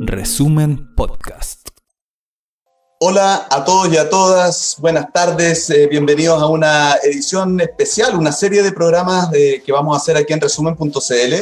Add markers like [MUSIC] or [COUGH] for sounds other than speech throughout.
Resumen Podcast. Hola a todos y a todas, buenas tardes, eh, bienvenidos a una edición especial, una serie de programas que vamos a hacer aquí en resumen.cl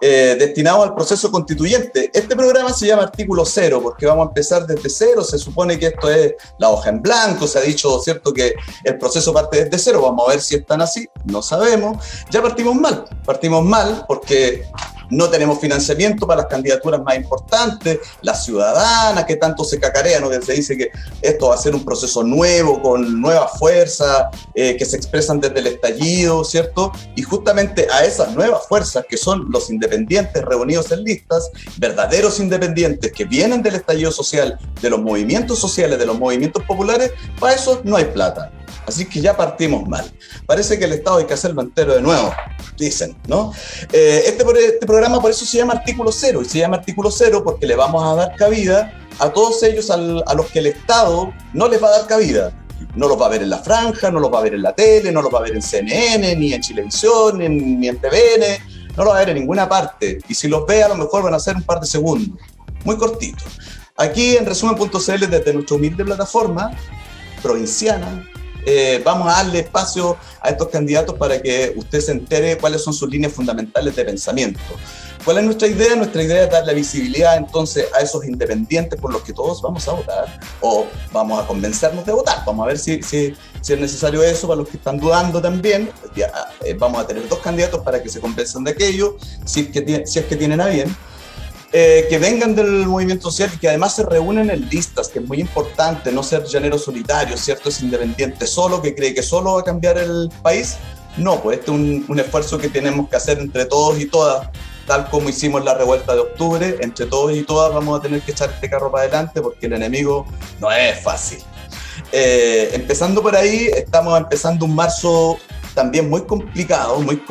eh, destinado al proceso constituyente. Este programa se llama Artículo Cero porque vamos a empezar desde cero, se supone que esto es la hoja en blanco, se ha dicho, ¿cierto?, que el proceso parte desde cero, vamos a ver si están así, no sabemos. Ya partimos mal, partimos mal porque no tenemos financiamiento para las candidaturas más importantes, la ciudadana que tanto se cacarea, ¿no? que se dice que esto va a ser un proceso nuevo, con nuevas fuerzas eh, que se expresan desde el estallido, ¿cierto? Y justamente a esas nuevas fuerzas que son los independientes reunidos en listas, verdaderos independientes que vienen del estallido social, de los movimientos sociales, de los movimientos populares, para eso no hay plata. Así que ya partimos mal. Parece que el Estado hay que hacerlo entero de nuevo, dicen, ¿no? Eh, este, este programa por eso se llama Artículo Cero, y se llama Artículo Cero porque le vamos a dar cabida a todos ellos a los que el Estado no les va a dar cabida. No los va a ver en la franja, no los va a ver en la tele, no los va a ver en CNN, ni en Chilevisión, ni en TVN, no los va a ver en ninguna parte. Y si los ve, a lo mejor van a ser un par de segundos, muy cortitos. Aquí en resumen.cl, desde nuestra humilde plataforma provinciana, eh, vamos a darle espacio a estos candidatos para que usted se entere cuáles son sus líneas fundamentales de pensamiento. ¿Cuál es nuestra idea? Nuestra idea es darle visibilidad entonces a esos independientes por los que todos vamos a votar o vamos a convencernos de votar. Vamos a ver si, si, si es necesario eso para los que están dudando también. Eh, vamos a tener dos candidatos para que se convenzan de aquello, si es que, si es que tienen a bien. Eh, que vengan del movimiento social y que además se reúnen en listas, que es muy importante, no ser llanero solitario, ¿cierto? Es independiente solo, que cree que solo va a cambiar el país. No, pues este es un, un esfuerzo que tenemos que hacer entre todos y todas, tal como hicimos la revuelta de octubre, entre todos y todas vamos a tener que echar este carro para adelante porque el enemigo no es fácil. Eh, empezando por ahí, estamos empezando un marzo también muy complicado, muy,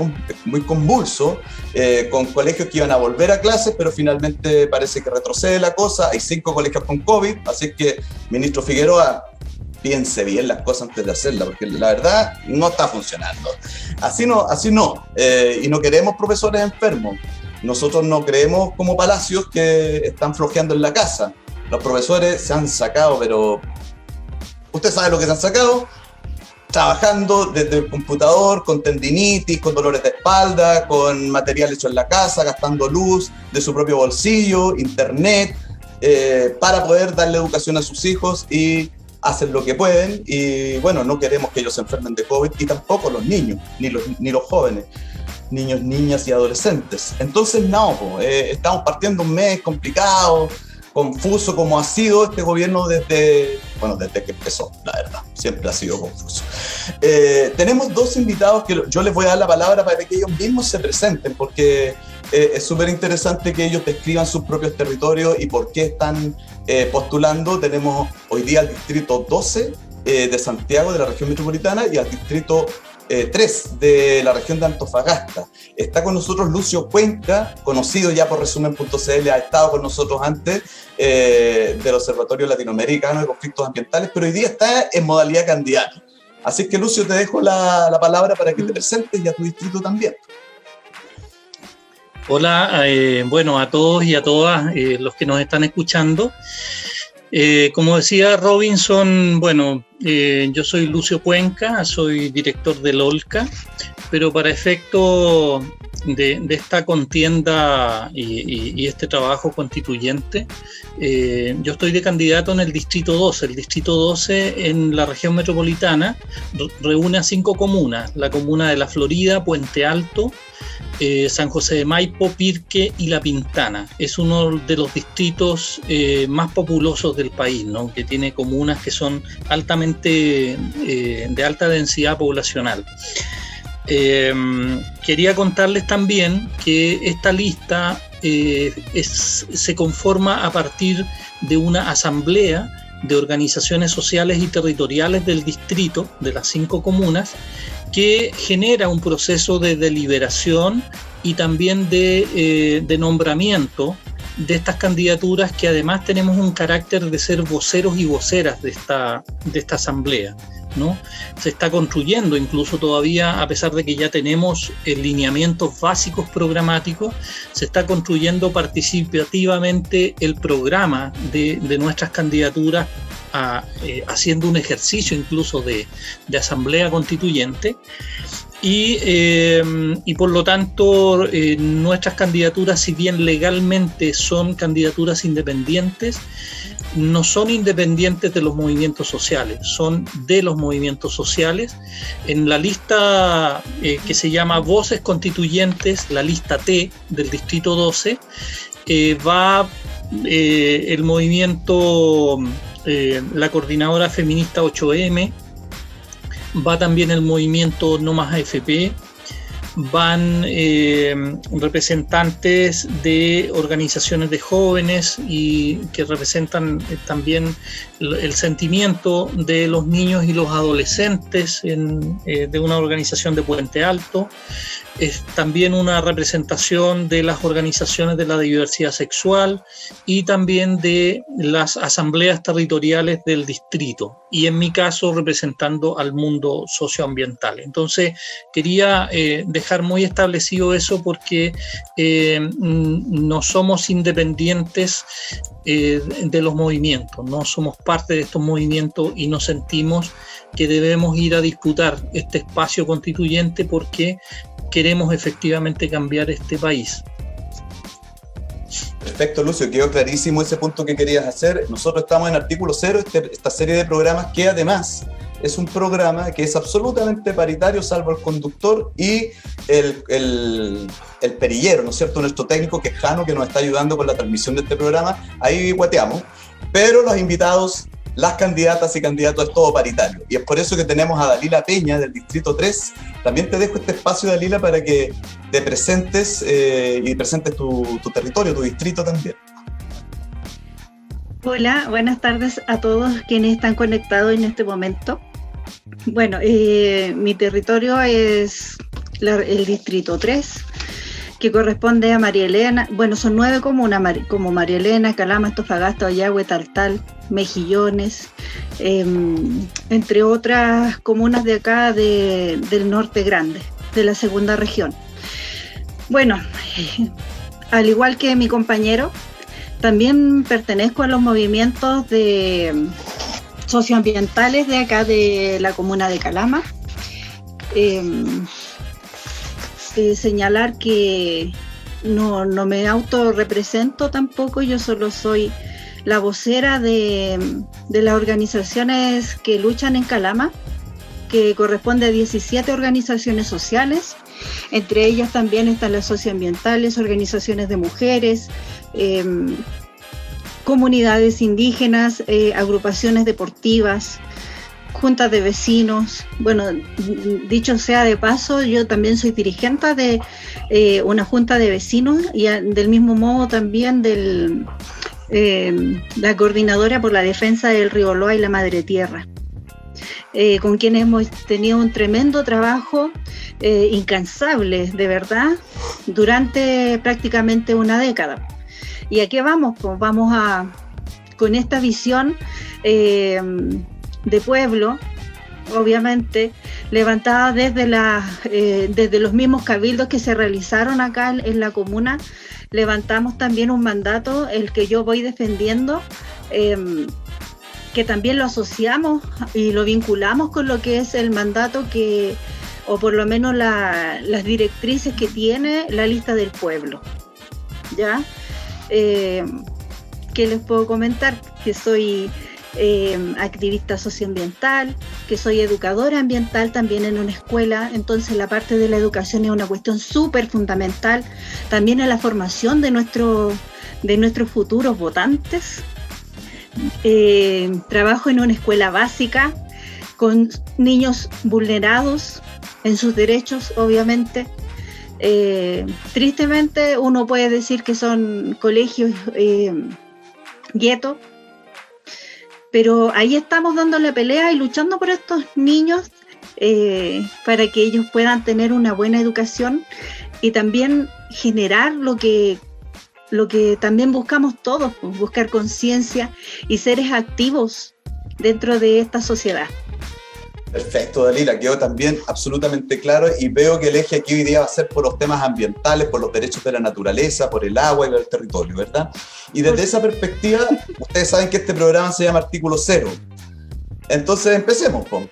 muy convulso, eh, con colegios que iban a volver a clases, pero finalmente parece que retrocede la cosa. Hay cinco colegios con COVID, así que, ministro Figueroa, piense bien las cosas antes de hacerlas, porque la verdad no está funcionando. Así no, así no. Eh, y no queremos profesores enfermos. Nosotros no creemos como palacios que están flojeando en la casa. Los profesores se han sacado, pero usted sabe lo que se han sacado, trabajando desde el computador, con tendinitis, con dolores de espalda, con material hecho en la casa, gastando luz de su propio bolsillo, internet, eh, para poder darle educación a sus hijos y hacen lo que pueden. Y bueno, no queremos que ellos se enfermen de COVID y tampoco los niños, ni los, ni los jóvenes niños, niñas y adolescentes. Entonces, no, eh, estamos partiendo un mes complicado, confuso como ha sido este gobierno desde, bueno, desde que empezó, la verdad, siempre ha sido confuso. Eh, tenemos dos invitados que yo les voy a dar la palabra para que ellos mismos se presenten, porque eh, es súper interesante que ellos describan sus propios territorios y por qué están eh, postulando. Tenemos hoy día al distrito 12 de Santiago, de la región metropolitana, y al distrito 3 de la región de Antofagasta. Está con nosotros Lucio Cuenca, conocido ya por resumen.cl, ha estado con nosotros antes eh, del Observatorio Latinoamericano de Conflictos Ambientales, pero hoy día está en modalidad candidato. Así que Lucio, te dejo la, la palabra para que te presentes y a tu distrito también. Hola, eh, bueno, a todos y a todas eh, los que nos están escuchando. Eh, como decía Robinson, bueno, eh, yo soy Lucio Cuenca, soy director del OLCA, pero para efecto de, esta contienda y, este trabajo constituyente, eh, yo estoy de candidato en el Distrito 12. El Distrito 12 en la región metropolitana reúne a cinco comunas, la comuna de La Florida, Puente Alto, eh, San José de Maipo, Pirque y La Pintana. Es uno de los distritos más populosos del país, ¿no? que tiene comunas que son altamente eh, de alta densidad poblacional. quería contarles también que esta lista se conforma a partir de una asamblea de organizaciones sociales y territoriales del distrito, de las cinco comunas, que genera un proceso de deliberación y también de, eh, nombramiento de estas candidaturas que además tenemos un carácter de ser voceros y voceras de esta, de esta asamblea. ¿no? Se está construyendo incluso todavía, a pesar de que ya tenemos lineamientos básicos programáticos, se está construyendo participativamente el programa de, nuestras candidaturas eh, haciendo un ejercicio incluso de, asamblea constituyente y, eh, por lo tanto eh, nuestras candidaturas, si bien legalmente son candidaturas independientes, no son independientes de los movimientos sociales, son de los movimientos sociales. En la lista eh, que se llama Voces Constituyentes, la lista T del Distrito 12, eh, va el movimiento, la coordinadora feminista 8M, va también el movimiento No Más AFP, van eh, representantes de organizaciones de jóvenes y que representan eh, también el, sentimiento de los niños y los adolescentes eh, de una organización de Puente Alto es también una representación de las organizaciones de la diversidad sexual y también de las asambleas territoriales del distrito y en mi caso representando al mundo socioambiental. Entonces quería eh, dejar muy establecido eso porque eh, no somos independientes eh, de los movimientos, no somos parte de estos movimientos y nos sentimos que debemos ir a disputar este espacio constituyente porque queremos efectivamente cambiar este país. Perfecto, Lucio, quedó clarísimo ese punto que querías hacer. Nosotros estamos en artículo cero, este, esta serie de programas que además es un programa que es absolutamente paritario, salvo el conductor y el, perillero, ¿no es cierto? Nuestro técnico que es Jano, que nos está ayudando con la transmisión de este programa. Ahí guateamos. Pero los invitados las candidatas y candidatos es todo paritario. Y es por eso que tenemos a Dalila Peña del Distrito 3. También te dejo este espacio, Dalila, para que te presentes eh, y presentes tu, territorio, tu distrito también. Hola, buenas tardes a todos quienes están conectados en este momento. Bueno, eh, mi territorio es el Distrito 3 que corresponde a María Elena, bueno, son nueve comunas, como María Elena, Calama, Estofagasta, Oyagüe, Taltal, Mejillones, em, entre otras comunas de acá del norte grande, de la segunda región. Bueno, [LAUGHS] al igual que mi compañero, también pertenezco a los movimientos de em, socioambientales de acá de la comuna de Calama. Em, eh, señalar que no, no me autorrepresento tampoco, yo solo soy la vocera de, las organizaciones que luchan en Calama, que corresponde a 17 organizaciones sociales. Entre ellas también están las socioambientales, organizaciones de mujeres, em, comunidades indígenas, eh, agrupaciones deportivas, juntas de vecinos. Bueno, dicho sea de paso, yo también soy dirigente de eh, una junta de vecinos y del mismo modo también de eh, la coordinadora por la defensa del río Loa y la Madre Tierra. Eh, con quienes hemos tenido un tremendo trabajo incansable, de verdad, durante prácticamente una década. ¿Y a qué vamos? Pues vamos a, con esta visión de pueblo, obviamente, levantada desde, la, eh, desde los mismos cabildos que se realizaron acá en, la comuna, levantamos también un mandato, el que yo voy defendiendo, em, que también lo asociamos y lo vinculamos con lo que es el mandato que, o por lo menos las directrices que tiene la lista del pueblo. ¿Ya? Em, ¿Qué les puedo comentar? Que soy eh, activista socioambiental, que soy educadora ambiental también en una escuela, entonces la parte de la educación es una cuestión súper fundamental, también en la formación de, nuestro, de nuestros futuros votantes. Eh, trabajo en una escuela básica con niños vulnerados en sus derechos, obviamente. Eh, tristemente uno puede decir que son colegios gueto, pero ahí estamos dando la pelea y luchando por estos niños eh, para que ellos puedan tener una buena educación y también generar lo que lo que también buscamos todos, pues, buscar conciencia y seres activos dentro de esta sociedad. Perfecto, Dalila, quedó también absolutamente claro y veo que el eje aquí hoy día va a ser por los temas ambientales, por los derechos de la naturaleza, por el agua y el territorio, ¿verdad? Y desde esa perspectiva, ustedes saben que este programa se llama Artículo Cero. Entonces, empecemos, Pom.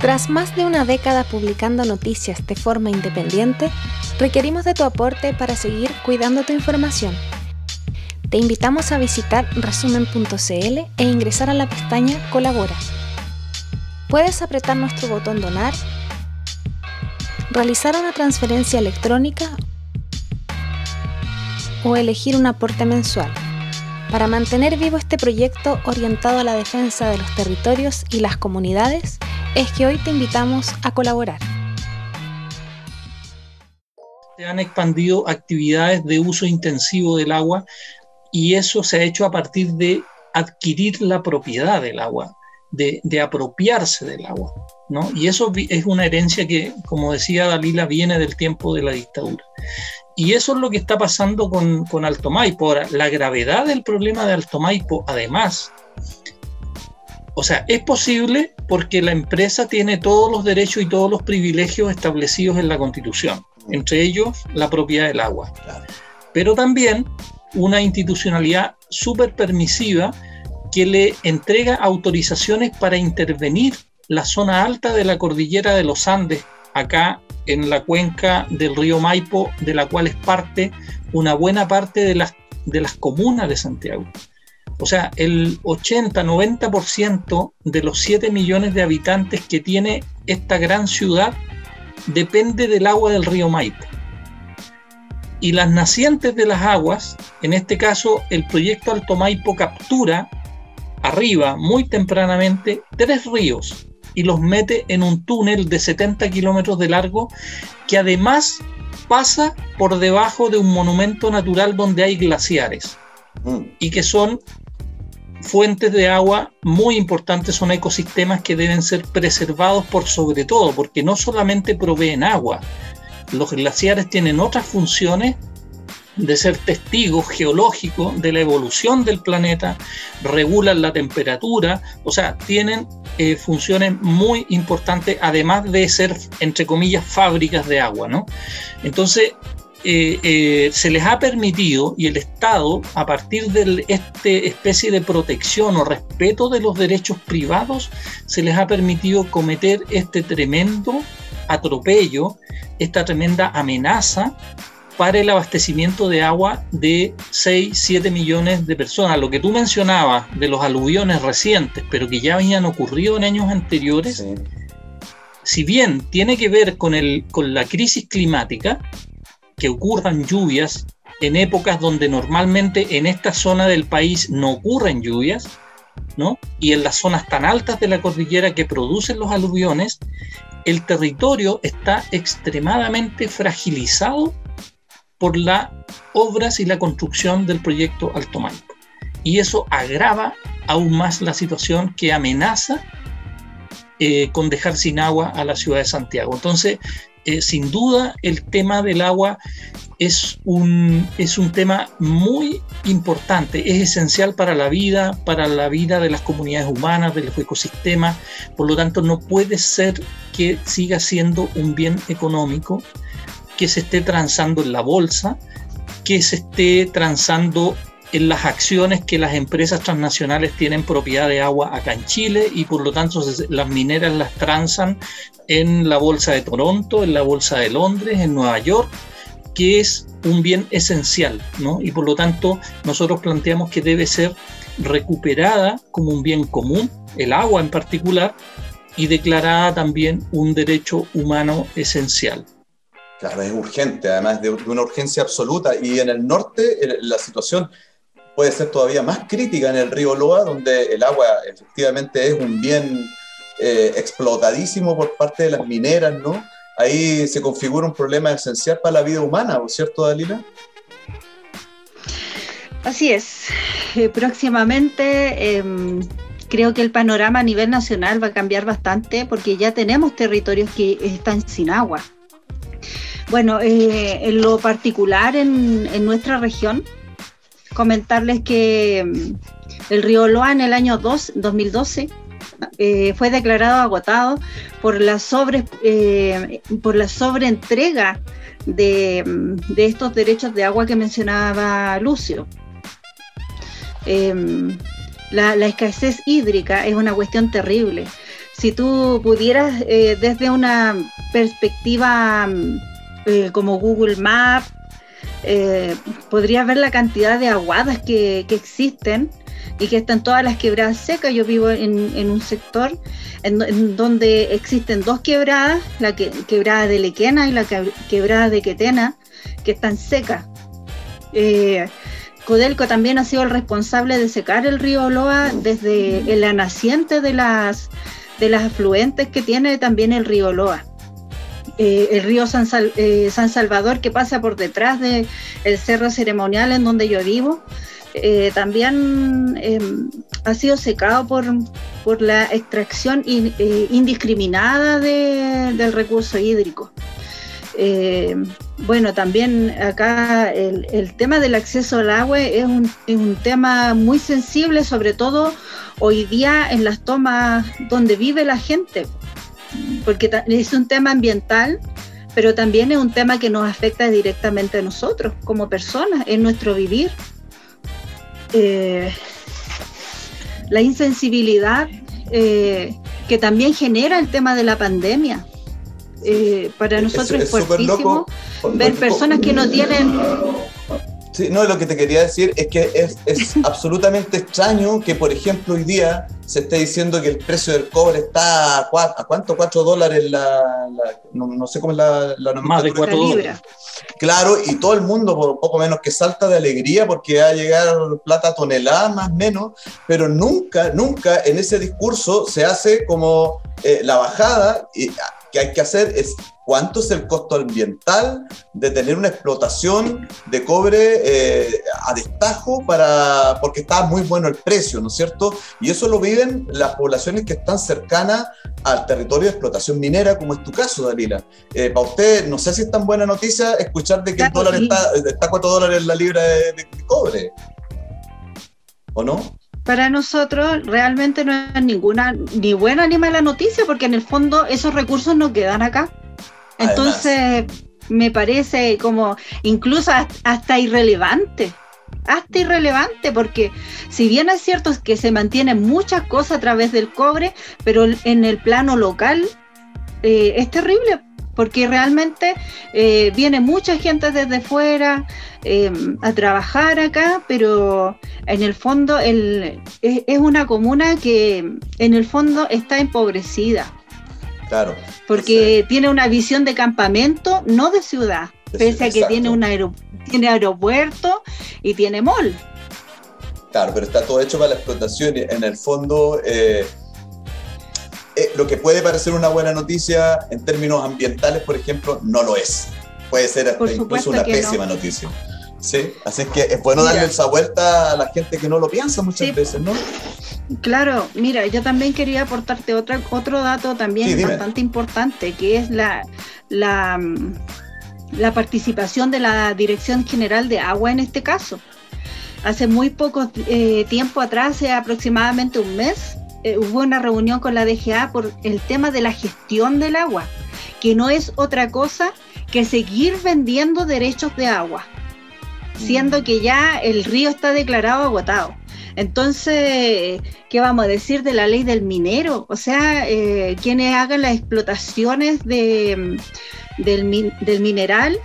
Tras más de una década publicando noticias de forma independiente, requerimos de tu aporte para seguir cuidando tu información. Te invitamos a visitar resumen.cl e ingresar a la pestaña Colabora. Puedes apretar nuestro botón Donar, realizar una transferencia electrónica o elegir un aporte mensual para mantener vivo este proyecto orientado a la defensa de los territorios y las comunidades es que hoy te invitamos a colaborar. Se han expandido actividades de uso intensivo del agua y eso se ha hecho a partir de adquirir la propiedad del agua, de, apropiarse del agua. ¿no? Y eso es una herencia que, como decía Dalila, viene del tiempo de la dictadura. Y eso es lo que está pasando con, con Alto Maipo. Ahora, la gravedad del problema de Alto Maipo, además, o sea, es posible porque la empresa tiene todos los derechos y todos los privilegios establecidos en la Constitución, entre ellos la propiedad del agua. Pero también una institucionalidad súper permisiva que le entrega autorizaciones para intervenir la zona alta de la cordillera de los Andes, acá en la cuenca del río Maipo, de la cual es parte una buena parte de las, de las comunas de Santiago. O sea, el 80-90% de los 7 millones de habitantes que tiene esta gran ciudad depende del agua del río Maipo. Y las nacientes de las aguas, en este caso el proyecto Alto Maipo captura arriba muy tempranamente tres ríos y los mete en un túnel de 70 kilómetros de largo que además pasa por debajo de un monumento natural donde hay glaciares mm. y que son fuentes de agua muy importantes, son ecosistemas que deben ser preservados por sobre todo, porque no solamente proveen agua, los glaciares tienen otras funciones de ser testigos geológicos de la evolución del planeta, regulan la temperatura, o sea, tienen eh, funciones muy importantes, además de ser, entre comillas, fábricas de agua, ¿no? Entonces, eh, eh, se les ha permitido y el Estado, a partir de esta especie de protección o respeto de los derechos privados, se les ha permitido cometer este tremendo atropello, esta tremenda amenaza para el abastecimiento de agua de 6, 7 millones de personas. Lo que tú mencionabas de los aluviones recientes, pero que ya habían ocurrido en años anteriores, si bien tiene que ver con, el, con la crisis climática, que ocurran lluvias en épocas donde normalmente en esta zona del país no ocurren lluvias, ¿no? Y en las zonas tan altas de la cordillera que producen los aluviones, el territorio está extremadamente fragilizado por las obras y la construcción del proyecto Alto. Y eso agrava aún más la situación que amenaza eh, con dejar sin agua a la ciudad de Santiago. Entonces, eh, sin duda el tema del agua es un, es un tema muy importante, es esencial para la vida, para la vida de las comunidades humanas, de los ecosistemas, por lo tanto no puede ser que siga siendo un bien económico que se esté transando en la bolsa, que se esté transando en las acciones que las empresas transnacionales tienen propiedad de agua acá en Chile y por lo tanto las mineras las transan en la bolsa de Toronto, en la bolsa de Londres, en Nueva York, que es un bien esencial, ¿no? Y por lo tanto nosotros planteamos que debe ser recuperada como un bien común, el agua en particular, y declarada también un derecho humano esencial. Claro, es urgente, además de una urgencia absoluta. Y en el norte la situación puede ser todavía más crítica en el río Loa, donde el agua efectivamente es un bien eh, explotadísimo por parte de las mineras, ¿no? Ahí se configura un problema esencial para la vida humana, ¿cierto, Dalila? Así es. Eh, próximamente em, creo que el panorama a nivel nacional va a cambiar bastante porque ya tenemos territorios que están sin agua. Bueno, eh, en lo particular en, nuestra región, comentarles que mm, el río Loa en el año 2012 eh, fue declarado agotado por la sobre eh, por la sobreentrega de, mm, de, estos derechos de agua que mencionaba Lucio. Em, la, escasez hídrica es una cuestión terrible. Si tú pudieras desde una perspectiva mm, eh, como Google Maps, eh, podrías ver la cantidad de aguadas que, existen y que están todas las quebradas secas. Yo vivo en, un sector en, donde existen dos quebradas, la quebrada de Lequena y la quebrada de Quetena, que están secas. Eh, Codelco también ha sido el responsable de secar el río Oloa desde la naciente de las, de las afluentes que tiene también el río Oloa. Eh, el río eh, San, Salvador que pasa por detrás del cerro ceremonial en donde yo vivo, eh, también em, ha sido secado por, por la extracción indiscriminada del recurso hídrico. bueno, también acá el, tema del acceso al agua es un, es un tema muy sensible, sobre todo hoy día en las tomas donde vive la gente porque es un tema ambiental, pero también es un tema que nos afecta directamente a nosotros como personas, en nuestro vivir. Eh, la insensibilidad eh, que también genera el tema de la pandemia. Eh, para nosotros es, fuertísimo ver personas que no tienen Sí, no, lo que te quería decir es que es, [LAUGHS] absolutamente extraño que, por ejemplo, hoy día se esté diciendo que el precio del cobre está a, ¿a cuánto? ¿4 dólares? La, no, sé cómo es la, la Más de 4 dólares. Claro, y todo el mundo, por poco menos que salta de alegría porque va a llegar plata tonelada más o menos, pero nunca, nunca en ese discurso se hace como eh, la bajada y, que hay que hacer es cuánto es el costo ambiental de tener una explotación de cobre eh, a destajo para, porque está muy bueno el precio, ¿no es cierto? Y eso lo viven las poblaciones que están cercanas al territorio de explotación minera, como es tu caso, Dalila. Eh, para usted, no sé si es tan buena noticia escuchar de que el dólar está, está 4 dólares la libra de, de cobre. ¿O no? para nosotros realmente no es ninguna ni buena ni mala noticia porque en el fondo esos recursos no quedan acá. Entonces, me parece como incluso hasta irrelevante. Hasta irrelevante, porque si bien es cierto que se mantienen muchas cosas a través del cobre, pero en el plano local eh, es terrible, porque realmente eh, viene mucha gente desde fuera eh, a trabajar acá, pero en el fondo es, es, una comuna que en el fondo está empobrecida. Claro. Porque tiene una visión de campamento, no de ciudad, pese a que tiene, un tiene aeropuerto y tiene mall. Claro, pero está todo hecho para la explotación en el fondo eh, eh, lo que puede parecer una buena noticia en términos ambientales, por ejemplo, no lo es. Puede ser incluso una pésima noticia. Sí, así es que es bueno darle esa vuelta a la gente que no lo piensa muchas veces, ¿no? Claro, mira, yo también quería aportarte otra, otro dato también bastante importante, que es la, la, la, participación de la Dirección General de Agua en este caso. Hace muy poco eh, tiempo atrás, hace aproximadamente un mes, eh, hubo una reunión con la DGA por el tema de la gestión del agua, que no es otra cosa que seguir vendiendo derechos de agua, siendo mm. que ya el río está declarado agotado. Entonces, ¿qué vamos a decir de la ley del minero? O sea, eh, quienes hagan las explotaciones de, del, del mineral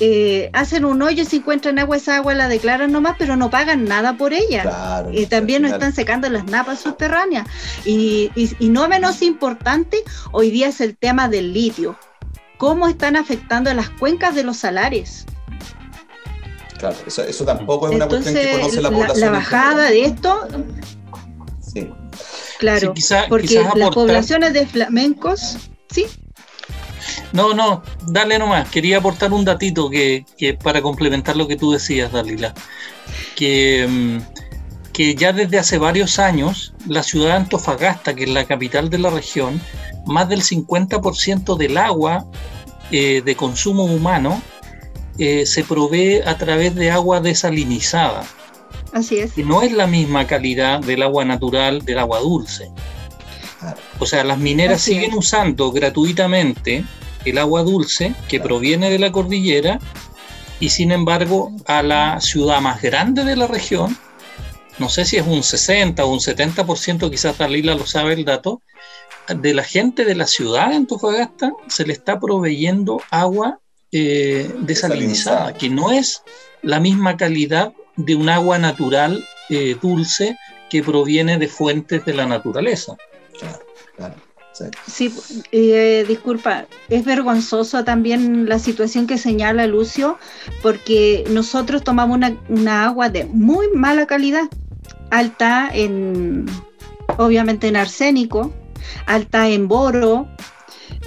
eh, hacen un hoyo y si encuentran agua, esa agua la declaran nomás, pero no pagan nada por ella. y también nos están secando las napas subterráneas. Y, y, no menos importante, hoy día es el tema del litio. ¿Cómo están afectando a las cuencas de los salares? Claro, eso, tampoco es una cuestión que conoce la población. La, bajada de esto. Sí. Claro, porque las poblaciones de flamencos, sí, no, no, dale nomás. Quería aportar un datito que, para complementar lo que tú decías, Dalila. Que, mm, que ya desde hace varios años, la ciudad de Antofagasta, que es la capital de la región, más del 50% del agua eh, de consumo humano eh, se provee a través de agua desalinizada. Así es. Y no es la misma calidad del agua natural del agua dulce. O sea, las mineras Así siguen es. usando gratuitamente el agua dulce que proviene de la cordillera y sin embargo a la ciudad más grande de la región, no sé si es un 60 o un 70%, quizás Dalila lo sabe el dato, de la gente de la ciudad de Antofagasta se le está proveyendo agua eh, desalinizada, que no es la misma calidad de un agua natural eh, dulce que proviene de fuentes de la naturaleza. Claro, claro. sí. Sí, eh, disculpa, es vergonzoso también la situación que señala Lucio, porque nosotros tomamos una, una agua de muy mala calidad, alta en, obviamente en arsénico, alta en boro,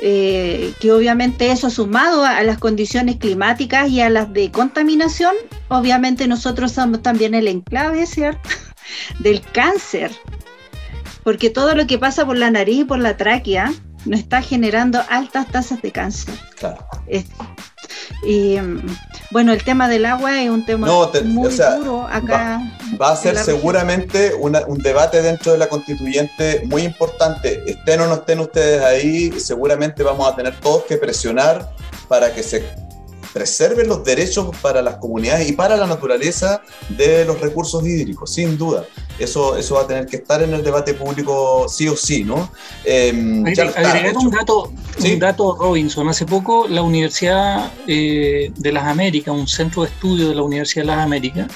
eh, que obviamente eso sumado a, a las condiciones climáticas y a las de contaminación, obviamente nosotros somos también el enclave, ¿cierto? [LAUGHS] del cáncer, porque todo lo que pasa por la nariz y por la tráquea nos está generando altas tasas de cáncer. claro. Y mm, bueno, el tema del agua es un tema No, te- muy o sea, duro acá. Va a ser seguramente una- un debate dentro de la constituyente muy importante. Estén o no estén ustedes ahí, seguramente vamos a tener todos que presionar para que se preserven los derechos para las comunidades y para la naturaleza de los recursos hídricos, sin duda. Eso, eso va a tener que estar en el debate público sí o sí, ¿no? Em, agregar un dato, Sí. un dato, Robinson. Hace poco la Universidad eh, de las Américas, un centro de estudio de la Universidad de las Américas,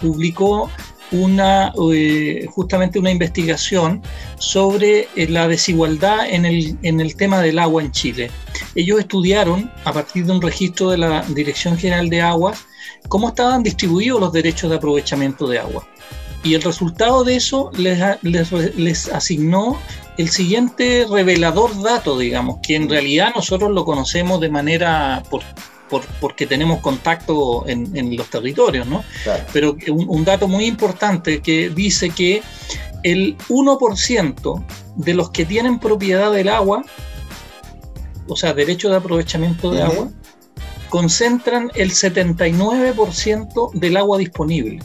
publicó una eh, justamente una investigación sobre eh, la desigualdad en el, en el tema del agua en Chile. Ellos estudiaron, a partir de un registro de la Dirección General de Aguas, cómo estaban distribuidos los derechos de aprovechamiento de agua. Y el resultado de eso les, les, les asignó el siguiente revelador dato, digamos, que en realidad nosotros lo conocemos de manera por, por- porque tenemos contacto en, en los territorios, ¿no? Claro. Pero un, un dato muy importante que dice que el 1% de los que tienen propiedad del agua, o sea, derecho de aprovechamiento de agua, concentran el 79% del agua disponible.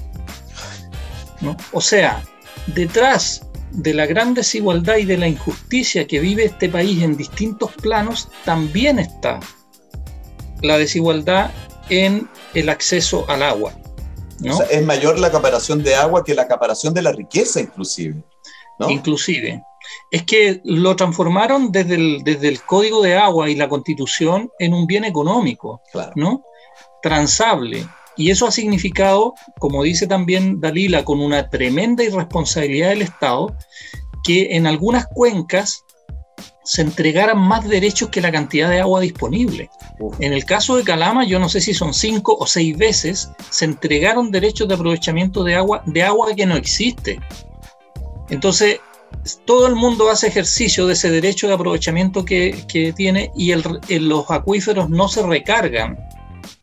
¿no? O sea, detrás de la gran desigualdad y de la injusticia que vive este país en distintos planos, también está la desigualdad en el acceso al agua. ¿no? O sea, es mayor la acaparación de agua que la acaparación de la riqueza, inclusive. ¿no? Inclusive. Es que lo transformaron desde el, desde el Código de Agua y la Constitución en un bien económico. Claro. ¿no? Transable. Y eso ha significado, como dice también Dalila, con una tremenda irresponsabilidad del Estado, que en algunas cuencas se entregaran más derechos que la cantidad de agua disponible. Uf. En el caso de Calama, yo no sé si son cinco o seis veces, se entregaron derechos de aprovechamiento de agua, de agua que no existe. Entonces, todo el mundo hace ejercicio de ese derecho de aprovechamiento que, que tiene y el- el- los acuíferos no se recargan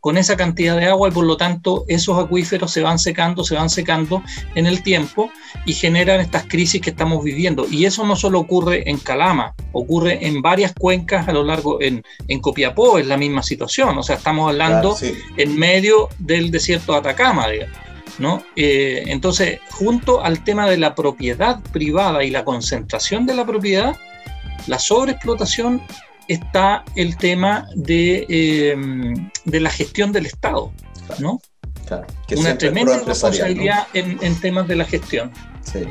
con esa cantidad de agua y por lo tanto esos acuíferos se van secando, se van secando en el tiempo y generan estas crisis que estamos viviendo. Y eso no solo ocurre en Calama, ocurre en varias cuencas a lo largo, en, en Copiapó es la misma situación, o sea, estamos hablando Claro, sí. en medio del desierto de Atacama, digamos, ¿no? Eh, entonces, junto al tema de la propiedad privada y la concentración de la propiedad, la sobreexplotación está el tema de, eh, de la gestión del Estado, ¿no? Claro, que Una tremenda responsabilidad en, en temas de la gestión. Sí.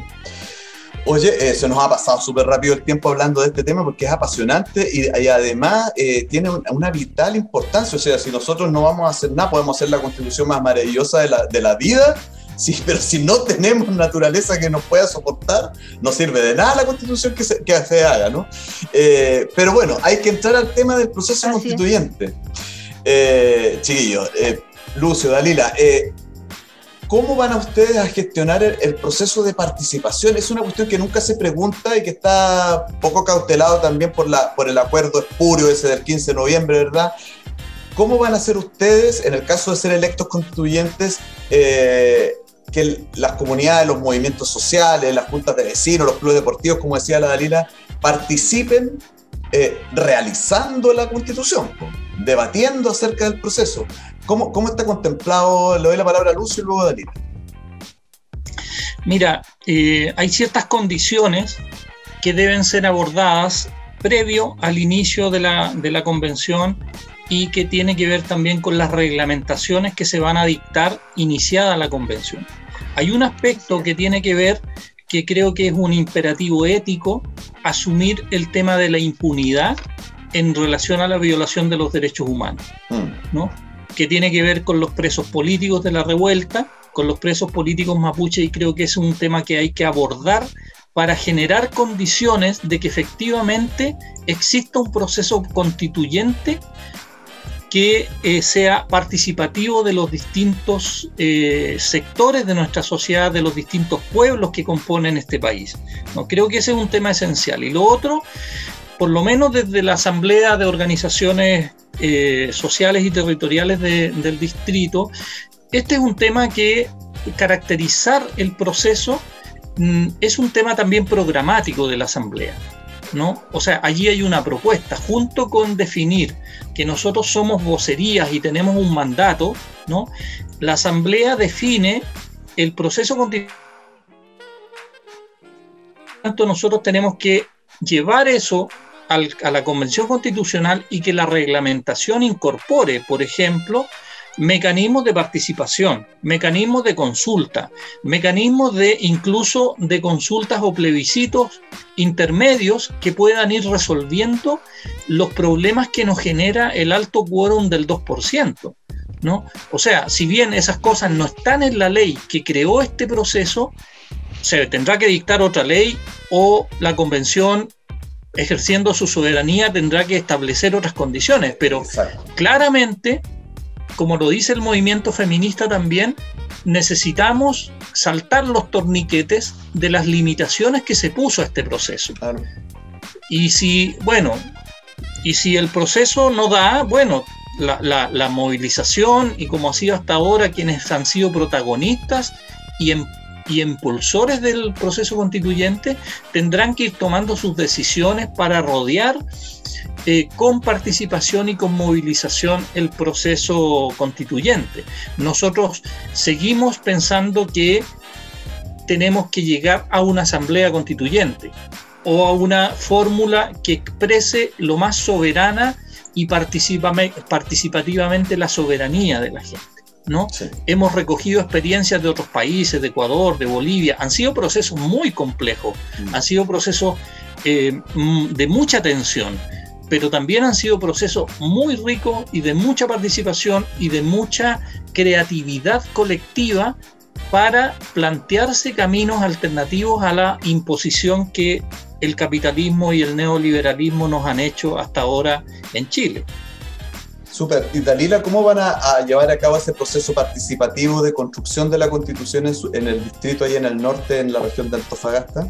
Oye, eh, se nos ha pasado súper rápido el tiempo hablando de este tema porque es apasionante y, y además eh, tiene una, una vital importancia. O sea, si nosotros no vamos a hacer nada, podemos hacer la constitución más maravillosa de la, de la vida, sí, pero si no tenemos naturaleza que nos pueda soportar, no sirve de nada la constitución que se, que se haga, ¿no? Eh, pero bueno, hay que entrar al tema del proceso Así constituyente. Eh, chiquillos, eh, Lucio, Dalila, eh, ¿Cómo van a ustedes a gestionar el, el, proceso de participación? Es una cuestión que nunca se pregunta y que está poco cautelado también por, la, por el acuerdo espurio ese del 15 de noviembre, ¿verdad? ¿Cómo van a ser ustedes, en el caso de ser electos constituyentes, eh, que las comunidades, los movimientos sociales, las juntas de vecinos, los clubes deportivos, como decía la Dalila, participen eh, realizando la constitución? debatiendo acerca del proceso. ¿Cómo, cómo está contemplado? Le doy la palabra a Lucio y luego a Dalila. Mira, eh, hay ciertas condiciones que deben ser abordadas previo al inicio de la, de la convención y que tiene que ver también con las reglamentaciones que se van a dictar iniciada la convención. Hay un aspecto que tiene que ver que creo que es un imperativo ético asumir el tema de la impunidad en relación a la violación de los derechos humanos, mm. ¿no? que tiene que ver con los presos políticos de la revuelta, con los presos políticos mapuche y creo que es un tema que hay que abordar para generar condiciones de que efectivamente exista un proceso constituyente que eh, sea participativo de los distintos eh, sectores de nuestra sociedad, de los distintos pueblos que componen este país. ¿no? Creo que ese es un tema esencial. Y lo otro, por lo menos desde la Asamblea de Organizaciones eh, Sociales y Territoriales del Distrito, este es un tema que caracterizar el proceso mm, es un tema también programático de la Asamblea. ¿No? O sea, allí hay una propuesta, junto con definir que nosotros somos vocerías y tenemos un mandato, ¿no? La Asamblea define el proceso continuo. Nosotros tenemos que llevar eso a la Convención Constitucional y que la reglamentación incorpore, por ejemplo, mecanismos de participación, mecanismos de consulta, mecanismos de incluso de consultas o plebiscitos intermedios que puedan ir resolviendo los problemas que nos genera el alto quórum del 2%. ¿no? O sea, si bien esas cosas no están en la ley que creó este proceso, se tendrá que dictar otra ley o la convención ejerciendo su soberanía tendrá que establecer otras condiciones, pero claramente como lo dice el movimiento feminista también, necesitamos saltar los torniquetes de las limitaciones que se puso a este proceso. Y si, bueno, y si el proceso no da, bueno, la, movilización y como ha sido hasta ahora quienes han sido protagonistas y, em, y impulsores del proceso constituyente tendrán que ir tomando sus decisiones para rodear eh, con participación y con movilización el proceso constituyente. Nosotros seguimos pensando que tenemos que llegar a una asamblea constituyente o a una fórmula que exprese lo más soberana y participativamente la soberanía de la gente. ¿No? Hemos recogido experiencias de otros países, de Ecuador, de Bolivia. Han sido procesos muy complejos, mm. han sido procesos eh, de mucha tensión pero también han sido procesos muy ricos y de mucha participación y de mucha creatividad colectiva para plantearse caminos alternativos a la imposición que el capitalismo y el neoliberalismo nos han hecho hasta ahora en Chile. Super. Y Dalila, ¿cómo van a, llevar a cabo ese proceso participativo de construcción de la constitución en, en el distrito ahí en el norte, en la región de Antofagasta?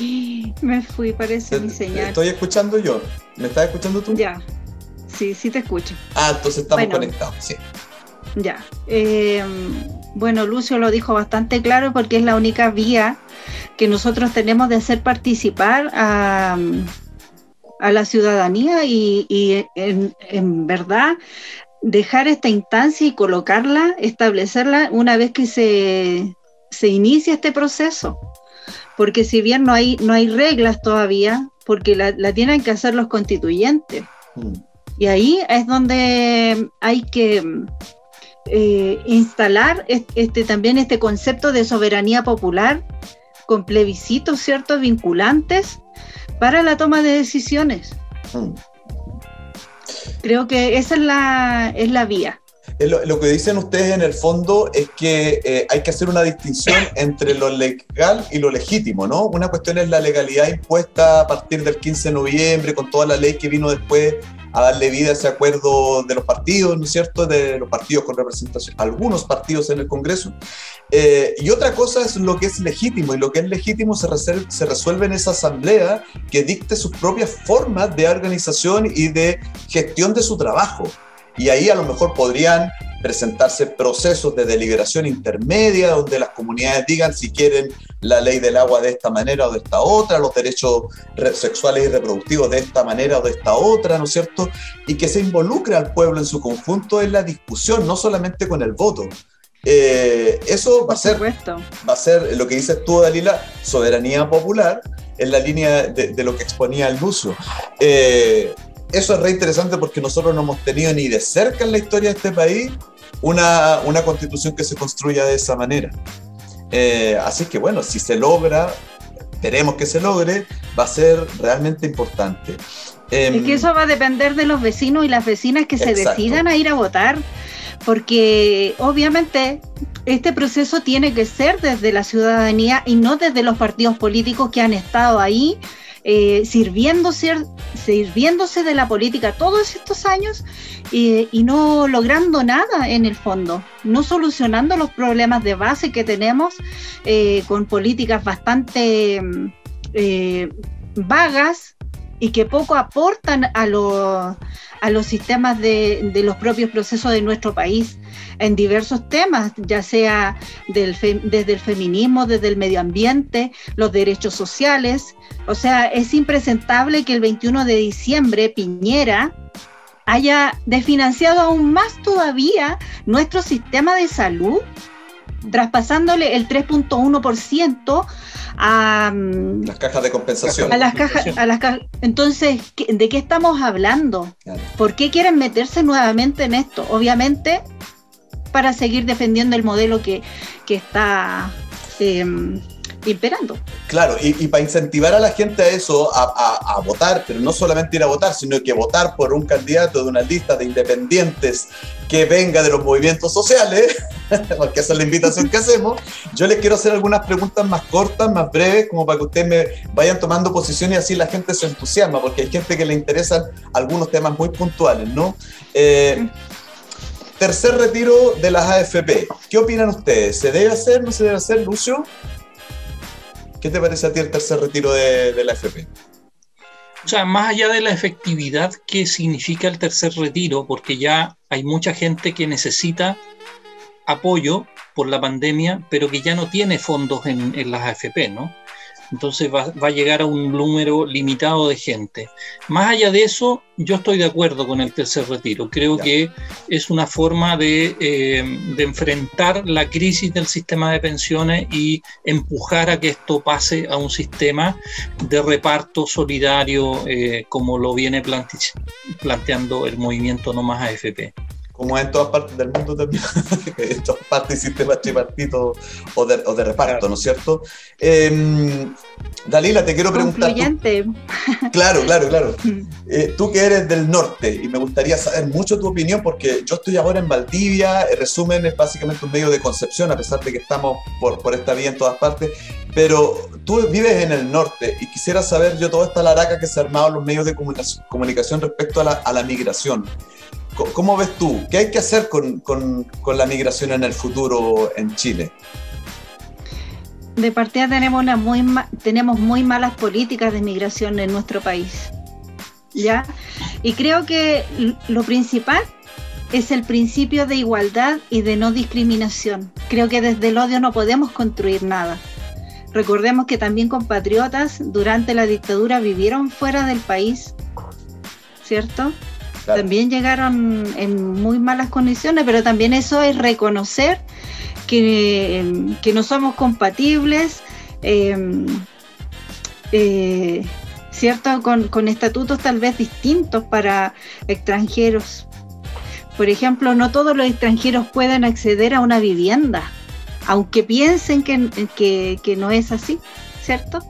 [GASPS] Me fui, parece mi señal. Estoy escuchando yo. ¿Me estás escuchando tú? Ya. Sí, sí te escucho. Ah, entonces estamos conectados, sí. Ya. Eh, bueno, Lucio lo dijo bastante claro porque es la única vía que nosotros tenemos de hacer participar a, la ciudadanía y, en, en, verdad dejar esta instancia y colocarla, establecerla una vez que se, se inicia este proceso porque si bien no hay, no hay reglas todavía, porque la, tienen que hacer los constituyentes. Mm. Y ahí es donde hay que eh, instalar este, también este concepto de soberanía popular con plebiscitos, ¿cierto?, vinculantes para la toma de decisiones. Mm. Creo que esa es la, es la vía. Lo, que dicen ustedes en el fondo es que eh, hay que hacer una distinción [COUGHS] entre lo legal y lo legítimo, ¿no? Una cuestión es la legalidad impuesta a partir del 15 de noviembre con toda la ley que vino después a darle vida a ese acuerdo de los partidos, ¿no es cierto? De los partidos con representación, algunos partidos en el Congreso. Eh, y otra cosa es lo que es legítimo, y lo que es legítimo se resuelve, se resuelve en esa asamblea que dicte sus propias formas de organización y de gestión de su trabajo. Y ahí a lo mejor podrían presentarse procesos de deliberación intermedia donde las comunidades digan si quieren la ley del agua de esta manera o de esta otra, los derechos sexuales y reproductivos de esta manera o de esta otra, ¿no es cierto? Y que se involucre al pueblo en su conjunto en la discusión, no solamente con el voto. Eh, eso va a, ser, va a ser lo que dices tú, Dalila, soberanía popular en la línea de, lo que exponía el Lucio. Eh, eso es re interesante porque nosotros no hemos tenido ni de cerca en la historia de este país una, una constitución que se construya de esa manera. Eh, así que bueno, si se logra, esperemos que se logre, va a ser realmente importante. es que eso va a depender de los vecinos y las vecinas que se decidan a ir a votar, porque obviamente este proceso tiene que ser desde la ciudadanía y no desde los partidos políticos que han estado ahí eh, sirviéndose, de la política todos estos años y no logrando nada en el fondo, no solucionando los problemas de base que tenemos eh, con políticas bastante eh, vagas y que poco aportan a, a los sistemas de, los propios procesos de nuestro país en diversos temas, ya sea desde el feminismo, desde el medio ambiente, los derechos sociales. O sea, es impresentable que el 21 de diciembre Piñera haya desfinanciado aún más todavía nuestro sistema de salud, traspasándole el 3.1% a mm, las cajas de compensación. A las cajas, a las Entonces, ¿de qué estamos hablando? ¿Por qué quieren meterse nuevamente en esto? Obviamente para seguir defendiendo el modelo que, está em, imperando. Claro, y, para incentivar a la gente a eso, a, votar, pero no solamente ir a votar, sino que votar por un candidato de una lista de independientes que venga de los movimientos sociales, [LAUGHS] porque esa es la invitación que hacemos, yo les quiero hacer algunas preguntas más cortas, más breves, como para que ustedes me vayan tomando posición y así la gente se entusiasma, porque hay gente que le interesan algunos temas muy puntuales, ¿no? Eh, Tercer retiro de las AFP. ¿Qué opinan ustedes? ¿Se debe hacer? ¿No se debe hacer, Lucio? ¿Qué te parece a ti el tercer retiro de, la AFP? O sea, más allá de la efectividad ¿qué significa el tercer retiro, porque ya hay mucha gente que necesita apoyo por la pandemia, pero que ya no tiene fondos en, en las AFP, ¿no? Entonces va, a llegar a un número limitado de gente. Más allá de eso, yo estoy de acuerdo con el tercer retiro. Creo que es una forma de, eh, de, enfrentar la crisis del sistema de pensiones y empujar a que esto pase a un sistema de reparto solidario eh, como lo viene planteando el movimiento No Más AFP como en todas partes del mundo también, [LAUGHS] en todas partes sistemas tripartitos o de, o de reparto, ¿no es cierto? Em, Dalila, te quiero preguntar. claro, claro, claro. [LAUGHS] Eh, tú que eres del norte y me gustaría saber mucho tu opinión porque yo estoy ahora en Valdivia, el resumen es básicamente un medio de concepción, a pesar de que estamos por, por esta vía en todas partes, pero tú vives en el norte y quisiera saber yo toda esta laraca que se ha armado en los medios de comunicación respecto a la, a la migración. ¿Cómo ves tú? ¿Qué hay que hacer con, la migración en el futuro en Chile? De partida tenemos, una muy tenemos muy malas políticas de migración en nuestro país. ¿Ya? Y creo que lo principal es el principio de igualdad y de no discriminación. Creo que desde el odio no podemos construir nada. Recordemos que también compatriotas durante la dictadura vivieron fuera del país, ¿cierto? También llegaron en muy malas condiciones, pero también eso es reconocer que, no somos compatibles, em, eh, ¿cierto? Con, estatutos tal vez distintos para extranjeros. Por ejemplo, no todos los extranjeros pueden acceder a una vivienda, aunque piensen que, que, no es así, ¿cierto?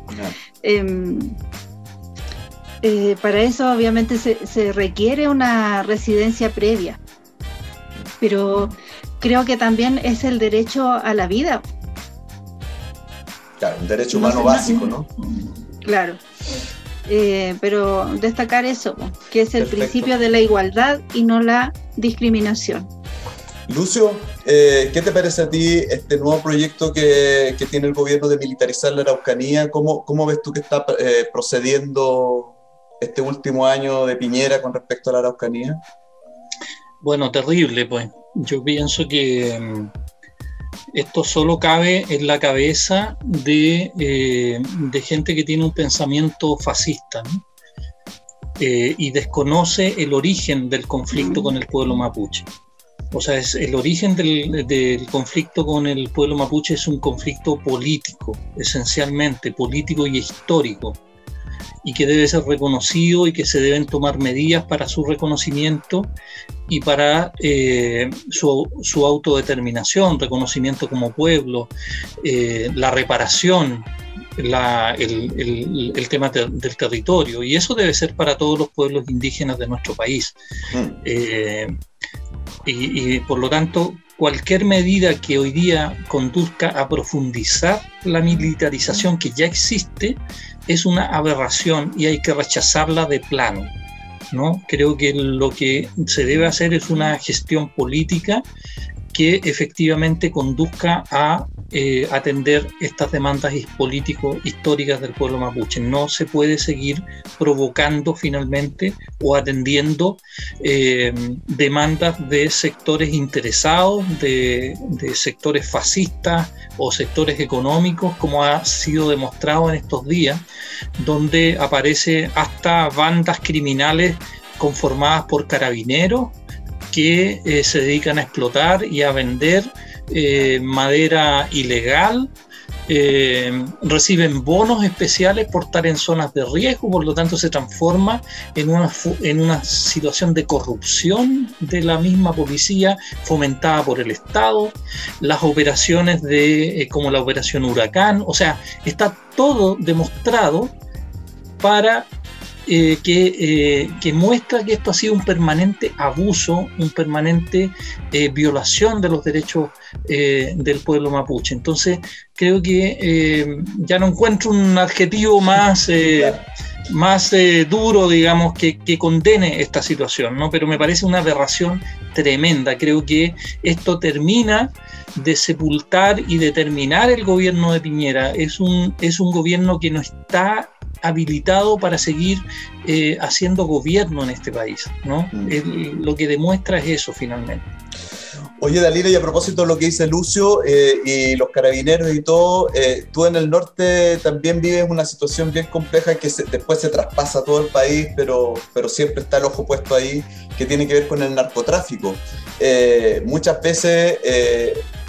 Em, eh, para eso obviamente se, requiere una residencia previa, pero creo que también es el derecho a la vida. Claro, un derecho humano básico, ¿no? Claro. Eh, pero destacar eso, que es el principio de la igualdad y no la discriminación. Lucio, eh, ¿qué te parece a ti este nuevo proyecto que, tiene el gobierno de militarizar la Araucanía? ¿Cómo, cómo ves tú que está procediendo este último año de Piñera con respecto a la Araucanía? Bueno, terrible, pues. Yo pienso que mm, esto solo cabe en la cabeza de, eh, de gente que tiene un pensamiento fascista eh, y desconoce el origen del conflicto con el pueblo mapuche. O sea, es, el origen del, del, conflicto con el pueblo mapuche es un conflicto político, esencialmente político y histórico y que debe ser reconocido y que se deben tomar medidas para su reconocimiento y para eh, su, su, autodeterminación, reconocimiento como pueblo, eh, la reparación, la, el, el, el, tema te, del territorio. Y eso debe ser para todos los pueblos indígenas de nuestro país. Mm. Eh, y, y por lo tanto, cualquier medida que hoy día conduzca a profundizar la militarización que ya existe es una aberración y hay que rechazarla de plano. ¿no? Creo que lo que se debe hacer es una gestión política que efectivamente conduzca a eh, atender estas demandas políticos históricas del pueblo mapuche. No se puede seguir provocando finalmente o atendiendo eh, demandas de sectores interesados, de, de, sectores fascistas o sectores económicos, como ha sido demostrado en estos días, donde aparece hasta bandas criminales conformadas por carabineros que eh, se dedican a explotar y a vender eh, madera ilegal, eh, reciben bonos especiales por estar en zonas de riesgo, por lo tanto se transforma en una, en una situación de corrupción de la misma policía fomentada por el Estado, las operaciones de, como la operación Huracán, o sea, está todo demostrado para eh, que, eh, que, muestra que esto ha sido un permanente abuso, un permanente eh, violación de los derechos del pueblo mapuche. Entonces, creo que ya no encuentro un adjetivo más, más duro, digamos, que, que, condene esta situación, ¿no? pero me parece una aberración tremenda. Creo que esto termina de sepultar y de terminar el gobierno de Piñera. Es un, es un gobierno que no está habilitado para seguir eh, haciendo gobierno en este país. ¿no? Mm. Lo que demuestra es eso finalmente. Oye, Dalila, y a propósito de lo que dice Lucio eh, y los carabineros y todo, eh, tú en el norte también vives una situación bien compleja que se, después se traspasa a todo el país, pero, pero siempre está el ojo puesto ahí, que tiene que ver con el narcotráfico. Eh, muchas veces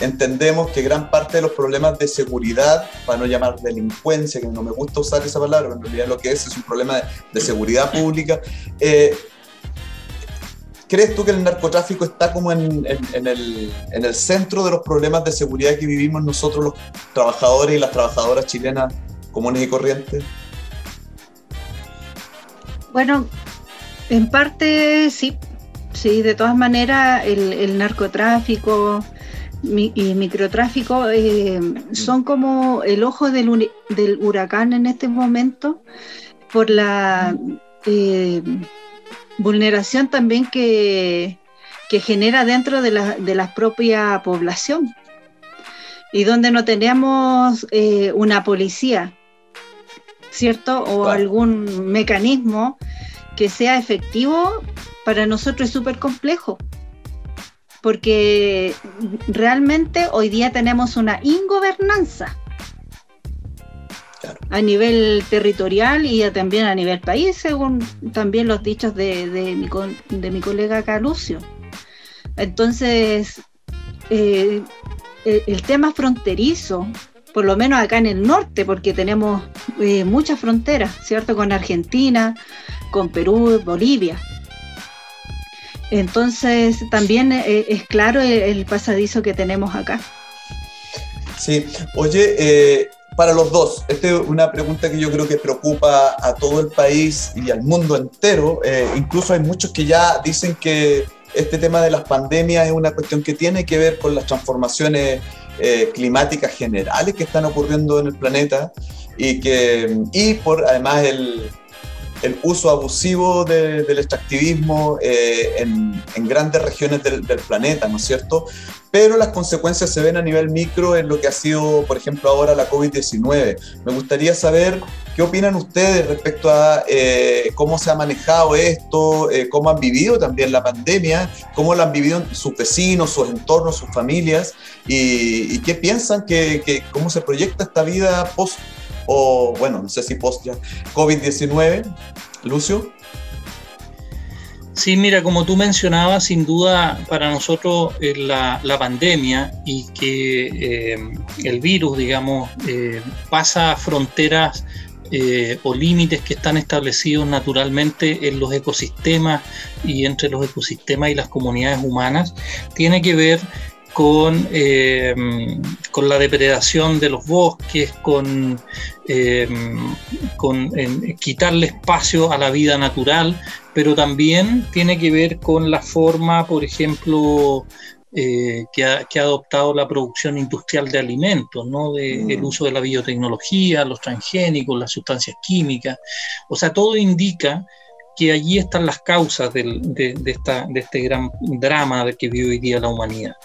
entendemos que gran parte de los problemas de seguridad, para no llamar delincuencia, que no me gusta usar esa palabra, pero en realidad lo que es es un problema de, seguridad pública, eh, ¿Crees tú que el narcotráfico está como en, el, en, el, centro de los problemas de seguridad que vivimos nosotros los trabajadores y las trabajadoras chilenas comunes y corrientes? Bueno, en parte sí, sí, de todas maneras el, narcotráfico y microtráfico eh, son como el ojo del, del, huracán en este momento por la... Eh, vulneración también que, que genera dentro de la, de la, propia población y donde no tenemos eh, una policía, ¿cierto? O claro. algún mecanismo que sea efectivo, para nosotros es súper complejo. Porque realmente hoy día tenemos una ingobernanza a nivel territorial y también a nivel país, según también los dichos de, de, mi, de mi, colega Calucio. Entonces, eh, el tema fronterizo, por lo menos acá en el norte, porque tenemos eh, muchas fronteras, ¿cierto? Con Argentina, con Perú, Bolivia. Entonces, también eh, es claro el, pasadizo que tenemos acá. Sí, oye, eh, para los dos. Esta es una pregunta que yo creo que preocupa a todo el país y al mundo entero. Eh, incluso hay muchos que ya dicen que este tema de las pandemias es una cuestión que tiene que ver con las transformaciones eh, climáticas generales que están ocurriendo en el planeta y que y por además el, el uso abusivo de, del extractivismo eh, en, en, grandes regiones del, del, planeta, ¿no es cierto? Pero las consecuencias se ven a nivel micro en lo que ha sido, por ejemplo, ahora la COVID-19. Me gustaría saber ¿Qué opinan ustedes respecto a eh, cómo se ha manejado esto, eh, cómo han vivido también la pandemia, cómo lo han vivido sus vecinos, sus entornos, sus familias y, qué piensan que, cómo se proyecta esta vida post o bueno, no sé si post ya COVID-19, Lucio? Sí, mira, como tú mencionabas, sin duda para nosotros eh, la, pandemia y que el virus, digamos, pasa fronteras eh, o límites que están establecidos naturalmente en los ecosistemas y entre los ecosistemas y las comunidades humanas, tiene que ver con, eh, con la depredación de los bosques, con, eh, con quitarle espacio a la vida natural, pero también tiene que ver con la forma, por ejemplo, eh, que, ha, adoptado la producción industrial de alimentos, ¿no? De, el mm. uso de la biotecnología, los transgénicos, las sustancias químicas. O sea, todo indica que allí están las causas de, esta, de este gran drama que vive hoy día la humanidad.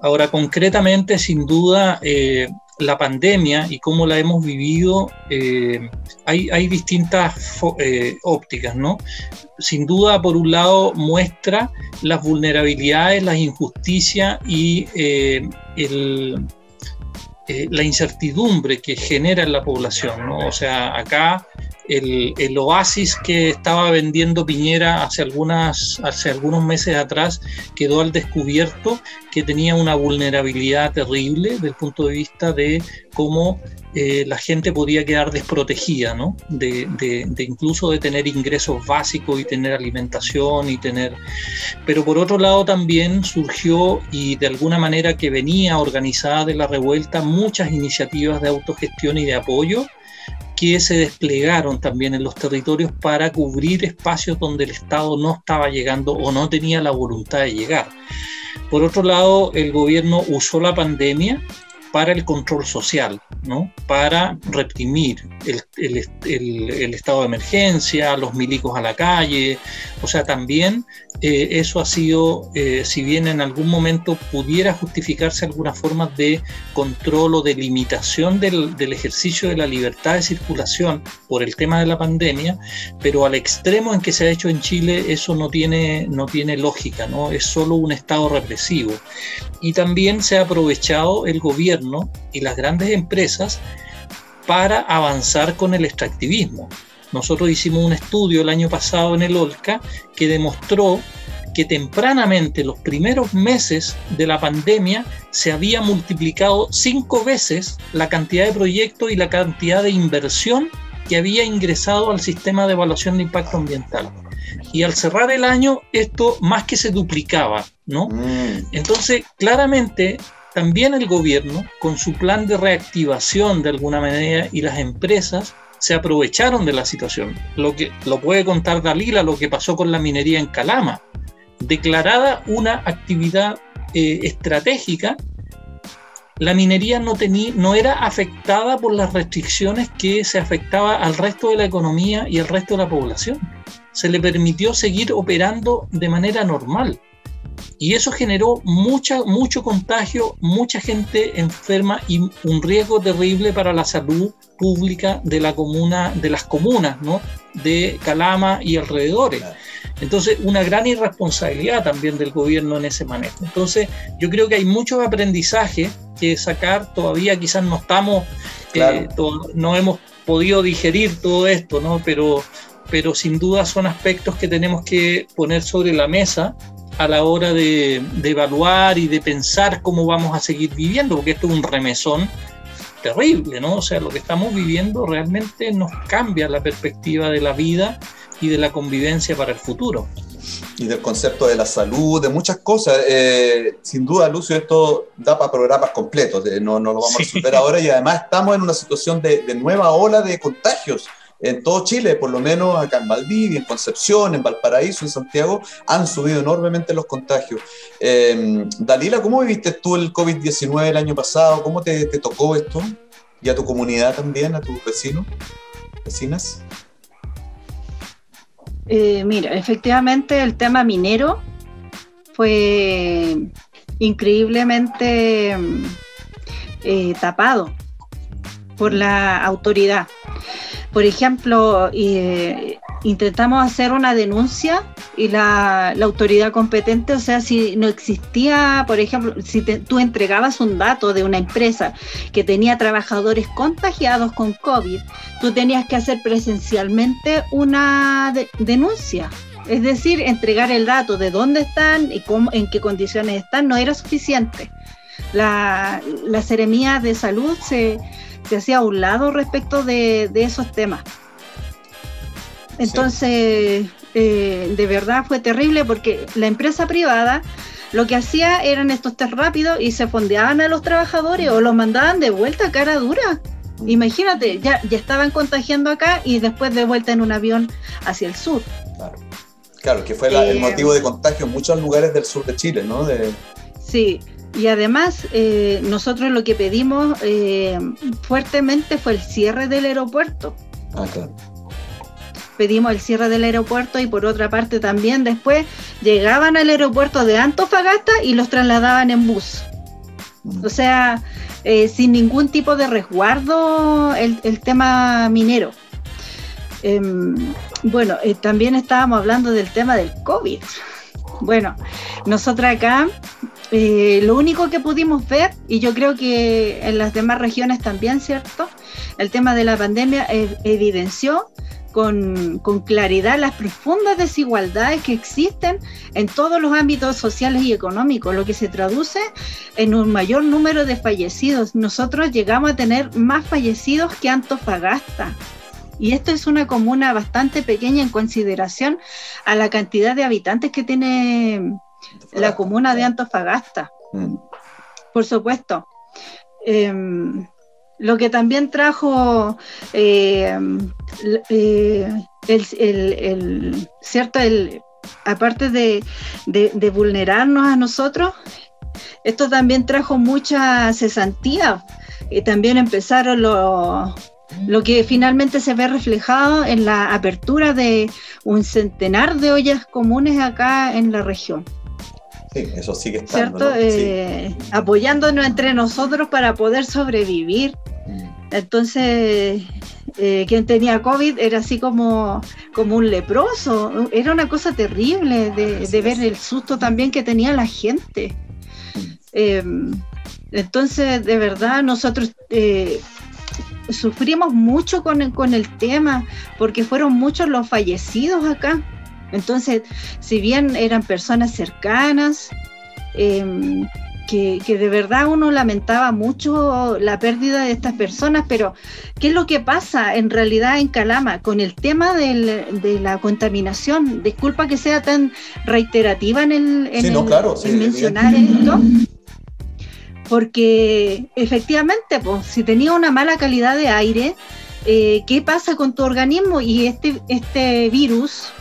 Ahora, concretamente, sin duda, eh, la pandemia y cómo la hemos vivido, eh, hay, distintas ópticas, ¿no? sin duda, por un lado, muestra las vulnerabilidades, las injusticias y eh, eh, la incertidumbre que genera en la población. O sea, acá el, oasis que estaba vendiendo Piñera hace, algunos meses atrás quedó al descubierto que tenía una vulnerabilidad terrible desde el punto de vista de cómo eh, la gente podía quedar desprotegida, ¿no? De, incluso de tener ingresos básicos y tener alimentación y tener... Pero por otro lado también surgió y de alguna manera que venía organizada de la revuelta muchas iniciativas de autogestión y de apoyo que se desplegaron también en los territorios para cubrir espacios donde el Estado no estaba llegando o no tenía la voluntad de llegar. Por otro lado, el gobierno usó la pandemia para el control social, ¿no? para reprimir el, el, estado de emergencia, los milicos a la calle, o sea, también eh, eso ha sido, eh, si bien en algún momento pudiera justificarse alguna forma de control o de limitación del, del, ejercicio de la libertad de circulación por el tema de la pandemia, pero al extremo en que se ha hecho en Chile eso no tiene, no tiene lógica, ¿no? es solo un estado represivo. Y también se ha aprovechado el gobierno y las grandes empresas para avanzar con el extractivismo. Nosotros hicimos un estudio el año pasado en el OLCA que demostró que tempranamente, los primeros meses de la pandemia, se había multiplicado cinco veces la cantidad de proyectos y la cantidad de inversión que había ingresado al sistema de evaluación de impacto ambiental. Y al cerrar el año, esto más que se duplicaba, ¿no? Mm. Entonces, claramente, también el gobierno, con su plan de reactivación de alguna manera, y las empresas, se aprovecharon de la situación. Lo que lo puede contar Dalila, lo que pasó con la minería en Calama. Declarada una actividad eh, estratégica, la minería no, tenía, no era afectada por las restricciones que se afectaba al resto de la economía y al resto de la población. Se le permitió seguir operando de manera normal. Y eso generó mucha, mucho contagio, mucha gente enferma y un riesgo terrible para la salud pública de la comuna, de las comunas, ¿no? De Calama y alrededores. Entonces, una gran irresponsabilidad también del gobierno en ese manejo. Entonces, yo creo que hay muchos aprendizajes que sacar. Todavía quizás no estamos, eh, no hemos podido digerir todo esto, ¿no? Pero, pero sin duda son aspectos que tenemos que poner sobre la mesa a la hora de, evaluar y de pensar cómo vamos a seguir viviendo, porque esto es un remesón terrible, ¿no? O sea, lo que estamos viviendo realmente nos cambia la perspectiva de la vida y de la convivencia para el futuro. Y del concepto de la salud, de muchas cosas. Eh, sin duda, Lucio, esto da para programas completos, no, no lo vamos a resolver ahora y además estamos en una situación de, de nueva ola de contagios en todo Chile, por lo menos acá en Valdivia, en Concepción, en Valparaíso, en Santiago, han subido enormemente los contagios. Eh, Dalila, ¿cómo viviste tú el COVID-19 el año pasado? ¿Cómo te, tocó esto? ¿Y a tu comunidad también, a tus vecinos, vecinas? Eh, mira, efectivamente el tema minero fue increíblemente eh, tapado por la autoridad. Por ejemplo, eh, intentamos hacer una denuncia y la, autoridad competente, o sea, si no existía, por ejemplo, si tú entregabas un dato de una empresa que tenía trabajadores contagiados con COVID, tú tenías que hacer presencialmente una denuncia. Es decir, entregar el dato de dónde están y cómo, en qué condiciones están no era suficiente. La, la seremía de salud se, se hacía a un lado respecto de, esos temas. Entonces, eh, de verdad fue terrible porque la empresa privada lo que hacía eran estos test rápidos y se fondeaban a los trabajadores o los mandaban de vuelta a cara dura. Imagínate, ya, ya estaban contagiando acá y después de vuelta en un avión hacia el sur. Claro, que fue el eh, motivo de contagio en muchos lugares del sur de Chile, ¿no? De... Sí, y además, eh, nosotros lo que pedimos eh, fuertemente fue el cierre del aeropuerto. Ah, claro. Pedimos el cierre del aeropuerto y por otra parte también después llegaban al aeropuerto de Antofagasta y los trasladaban en bus. Mm. O sea, eh, sin ningún tipo de resguardo el, el tema minero. Em, bueno, también estábamos hablando del tema del COVID. Bueno, nosotros acá eh, lo único que pudimos ver, y yo creo que en las demás regiones también, ¿cierto? El tema de la pandemia evidenció con, con, claridad las profundas desigualdades que existen en todos los ámbitos sociales y económicos, lo que se traduce en un mayor número de fallecidos. Nosotros llegamos a tener más fallecidos que Antofagasta. Y esto es una comuna bastante pequeña en consideración a la cantidad de habitantes que tiene la comuna de Antofagasta. Mm. Por supuesto. Em, lo que también trajo em, eh, el, cierto el, aparte de, vulnerarnos a nosotros, esto también trajo mucha cesantía. Y también empezaron los lo que finalmente se ve reflejado en la apertura de un centenar de ollas comunes acá en la región. Sí, eso sigue estando. ¿Cierto? Eh, apoyándonos entre nosotros para poder sobrevivir. Entonces, eh, quien tenía COVID era así como, como un leproso. Era una cosa terrible de, ver el susto también que tenía la gente. Em, entonces, de verdad, nosotros eh, sufrimos mucho con el, con el tema, porque fueron muchos los fallecidos acá. Entonces, si bien eran personas cercanas, em, que, de verdad uno lamentaba mucho la pérdida de estas personas, pero ¿qué es lo que pasa en realidad en Calama con el tema de la contaminación? Disculpa que sea tan reiterativa en el, en mencionar esto, porque efectivamente, pues, si tenía una mala calidad de aire, eh, ¿qué pasa con tu organismo? Y este, este virus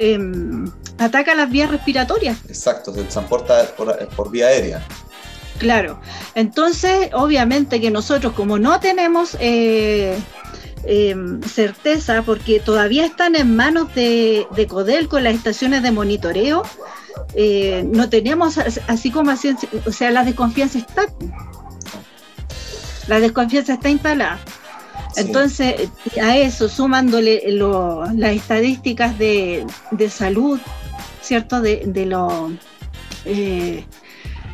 em, ataca las vías respiratorias. Exacto, se transporta por, vía aérea. Claro, entonces obviamente que nosotros como no tenemos eh, em, certeza, porque todavía están en manos de, de CODEL con las estaciones de monitoreo, eh, no tenemos así como así, o sea, la desconfianza está. La desconfianza está instalada. Entonces, a eso, sumándole las estadísticas de, salud, ¿cierto? De, de, eh,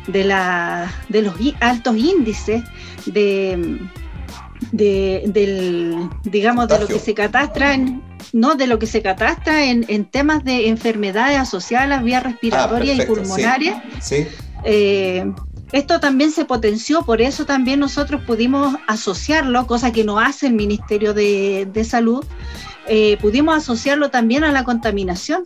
de, la, de los altos índices de, de, del, digamos, de lo que se catastra en, no de lo que se catastra en, temas de enfermedades asociadas a las vías respiratorias y ah, pulmonarias. Eh, esto también se potenció, por eso también nosotros pudimos asociarlo, cosa que no hace el Ministerio de, Salud, eh, pudimos asociarlo también a la contaminación.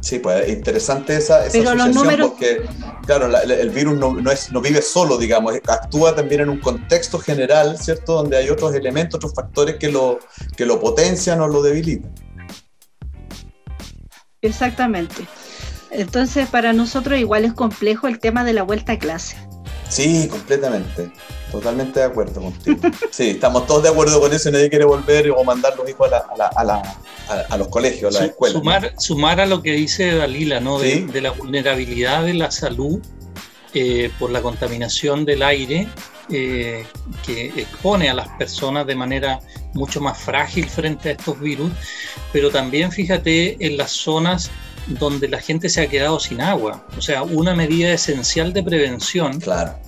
Sí, pues interesante esa, asociación porque, claro, el virus no, es, no vive solo, digamos, actúa también en un contexto general, ¿cierto? Donde hay otros elementos, otros factores que lo, que lo potencian o lo debilitan. Exactamente. Entonces, para nosotros igual es complejo el tema de la vuelta a clase. Sí, completamente. Totalmente de acuerdo contigo. Sí, estamos todos de acuerdo con eso y nadie quiere volver o mandar los hijos a, los colegios, a las escuelas. Sumar, sumar a lo que dice Dalila, ¿no? De, la vulnerabilidad de la salud eh, por la contaminación del aire. eh, que expone a las personas de manera mucho más frágil frente a estos virus, pero también fíjate en las zonas donde la gente se ha quedado sin agua. O sea, una medida esencial de prevención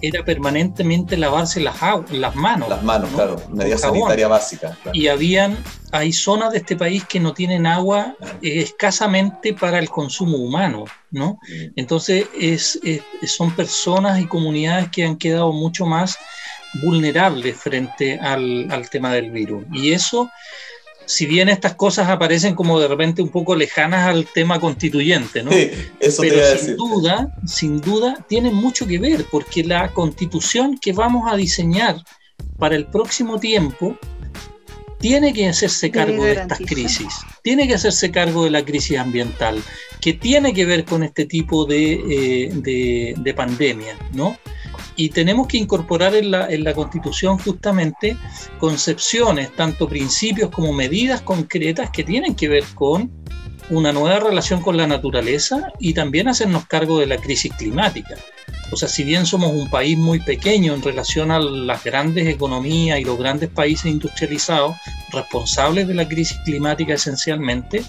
era permanentemente lavarse las, las manos. Las manos, claro, medida sanitaria básica. Y habían, hay zonas de este país que no tienen agua eh, escasamente para el consumo humano, ¿no? Mm. Entonces, es, son personas y comunidades que han quedado mucho más vulnerables frente al, al tema del virus. Y eso si bien estas cosas aparecen como de repente un poco lejanas al tema constituyente, ¿no? Sí, eso Pero sin duda, sin duda, tienen mucho que ver, porque la constitución que vamos a diseñar para el próximo tiempo tiene que hacerse cargo de estas crisis, tiene que hacerse cargo de la crisis ambiental, que tiene que ver con este tipo de, eh, de, de pandemia, ¿no? Y tenemos que incorporar en la, en la Constitución justamente concepciones, tanto principios como medidas concretas que tienen que ver con una nueva relación con la naturaleza y también hacernos cargo de la crisis climática. O sea, si bien somos un país muy pequeño en relación a las grandes economías y los grandes países industrializados, responsables de la crisis climática esencialmente,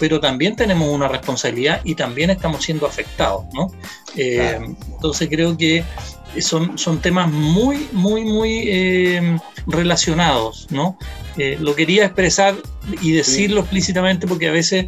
pero también tenemos una responsabilidad y también estamos siendo afectados, ¿no? Eh, entonces creo que son, son temas muy, muy, muy eh, relacionados, ¿no? Eh, lo quería expresar y decirlo explícitamente porque a veces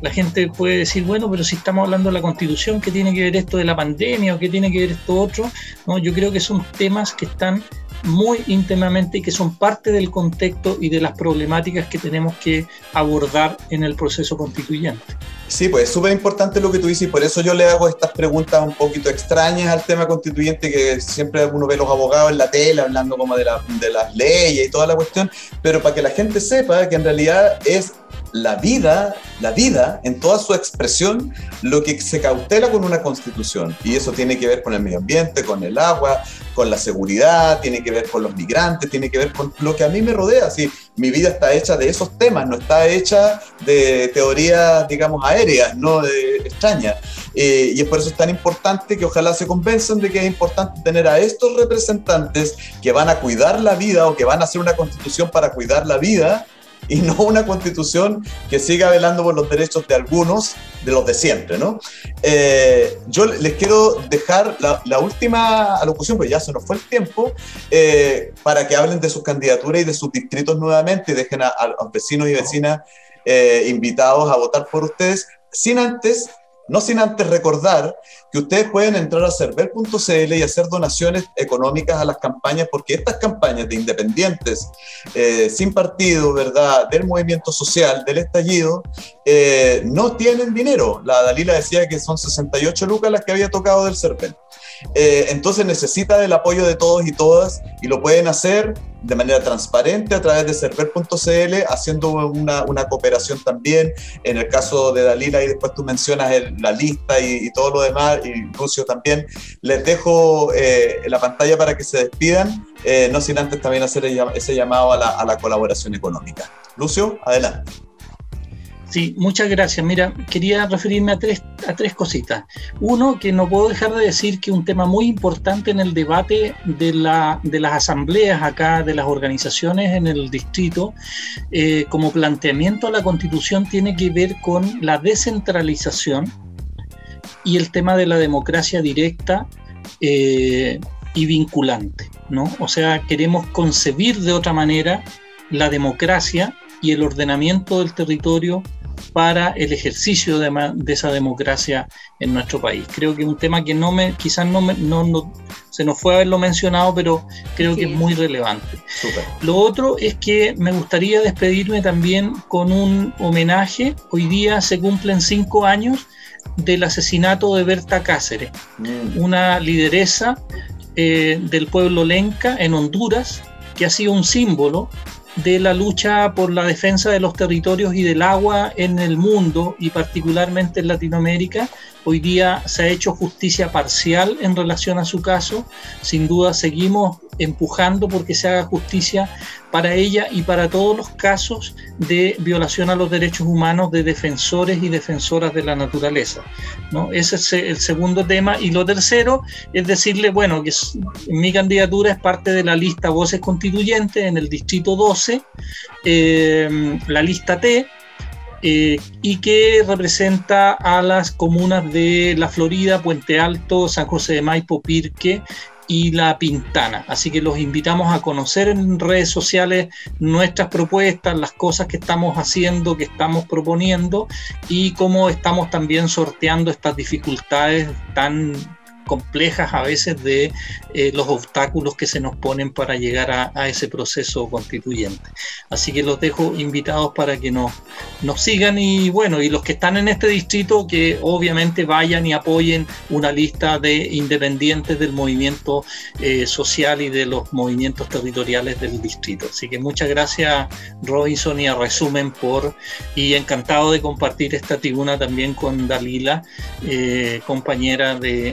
la gente puede decir, bueno, pero si estamos hablando de la constitución, ¿qué tiene que ver esto de la pandemia o qué tiene que ver esto otro? ¿No? Yo creo que son temas que están muy íntimamente y que son parte del contexto y de las problemáticas que tenemos que abordar en el proceso constituyente. Sí, pues es súper importante lo que tú dices y por eso yo le hago estas preguntas un poquito extrañas al tema constituyente que siempre uno ve los abogados en la tele hablando como de, de las leyes y toda la cuestión, pero para que la gente sepa que en realidad es la vida, la vida en toda su expresión, lo que se cautela con una constitución. Y eso tiene que ver con el medio ambiente, con el agua, con la seguridad, tiene que ver con los migrantes, tiene que ver con lo que a mí me rodea. Si mi vida está hecha de esos temas, no está hecha de teorías, digamos, aéreas, no de extrañas. Eh, y es por eso es tan importante que ojalá se convenzan de que es importante tener a estos representantes que van a cuidar la vida o que van a hacer una constitución para cuidar la vida [LAUGHS] y no una constitución que siga velando por los derechos de algunos, de los de siempre, ¿no? Eh, yo les quiero dejar la, última alocución, porque ya se nos fue el tiempo, eh, para que hablen de sus candidaturas y de sus distritos nuevamente y dejen a, los vecinos y vecinas eh, invitados a votar por ustedes, sin antes no sin antes recordar que ustedes pueden entrar a cervel.cl y hacer donaciones económicas a las campañas, porque estas campañas de independientes, eh, sin partido, ¿verdad?, del movimiento social, del estallido, eh, no tienen dinero. La Dalila decía que son 68 lucas las que había tocado del Cervel. Eh, entonces necesita del apoyo de todos y todas y lo pueden hacer de manera transparente a través de server.cl, haciendo una, cooperación también. En el caso de Dalila, y después tú mencionas la lista y, todo lo demás, y Lucio también. Les dejo eh, la pantalla para que se despidan, eh, no sin antes también hacer ese llamado a la colaboración económica. Lucio, adelante. Sí, muchas gracias. Mira, quería referirme a tres, a tres cositas. Uno, que no puedo dejar de decir que un tema muy importante en el debate de, la, de las asambleas acá, de las organizaciones en el distrito, eh, como planteamiento a la constitución, tiene que ver con la descentralización y el tema de la democracia directa eh, y vinculante. ¿no? O sea, queremos concebir de otra manera la democracia y el ordenamiento del territorio para el ejercicio de, esa democracia en nuestro país. Creo que es un tema que no me, quizás no, no, se nos fue a haberlo mencionado, pero creo que es muy relevante. Lo otro es que me gustaría despedirme también con un homenaje. Hoy día se cumplen cinco años del asesinato de Berta Cáceres, mm. una lideresa eh, del pueblo lenca en Honduras, que ha sido un símbolo de la lucha por la defensa de los territorios y del agua en el mundo y particularmente en Latinoamérica, Hoy día se ha hecho justicia parcial en relación a su caso. Sin duda seguimos empujando porque se haga justicia para ella y para todos los casos de violación a los derechos humanos de defensores y defensoras de la naturaleza. ¿no? Ese es el segundo tema. Y lo tercero es decirle, bueno, que mi candidatura es parte de la lista Voces Constituyentes en el Distrito 12, eh, la lista T, eh, y que representa a las comunas de La Florida, Puente Alto, San José de Maipo, Pirque y La Pintana. Así que los invitamos a conocer en redes sociales nuestras propuestas, las cosas que estamos haciendo, que estamos proponiendo y cómo estamos también sorteando estas dificultades tan complejas a veces de eh, los obstáculos que se nos ponen para llegar a, ese proceso constituyente. Así que los dejo invitados para que nos, sigan y bueno, y los que están en este distrito que obviamente vayan y apoyen una lista de independientes del movimiento eh, social y de los movimientos territoriales del distrito. Así que muchas gracias Robinson y a Resumen por y encantado de compartir esta tribuna también con Dalila, eh, compañera de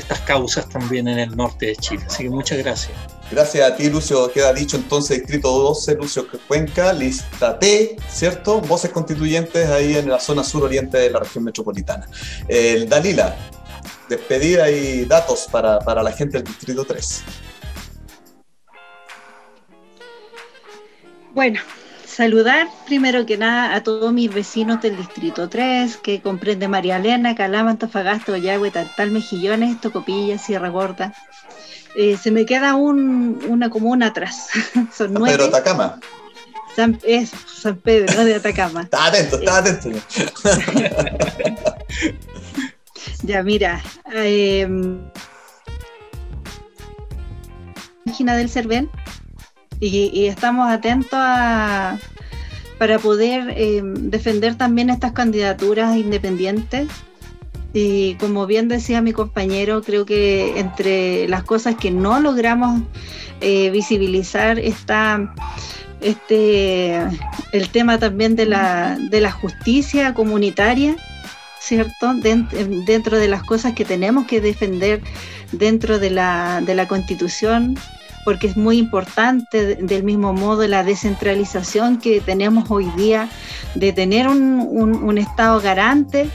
estas causas también en el norte de Chile. Así que muchas gracias. Gracias a ti, Lucio. Queda dicho entonces, distrito 12, Lucio Cuenca, lista T, ¿cierto? Voces constituyentes ahí en la zona sur-oriente de la región metropolitana. El Dalila, despedida y datos para, para la gente del distrito 3. Bueno, saludar primero que nada a todos mis vecinos del Distrito 3, que comprende María Elena, Calama, Antofagasta, Oyagüe, Tantal, Mejillones, Tocopilla, Sierra Gorda. Eh, se me queda una comuna atrás. [LAUGHS] Son San Pedro Atacama. San, es San Pedro de Atacama. [LAUGHS] está atento, está atento. [LAUGHS] ya, mira. Eh, página del CERVEN y, estamos atentos a, para poder eh, defender también estas candidaturas independientes. Y como bien decía mi compañero, creo que entre las cosas que no logramos eh, visibilizar está este, el tema también de la, de la justicia comunitaria, ¿cierto? dentro de las cosas que tenemos que defender dentro de la, de la constitución porque es muy importante del mismo modo la descentralización que tenemos hoy día de tener un, Estado garante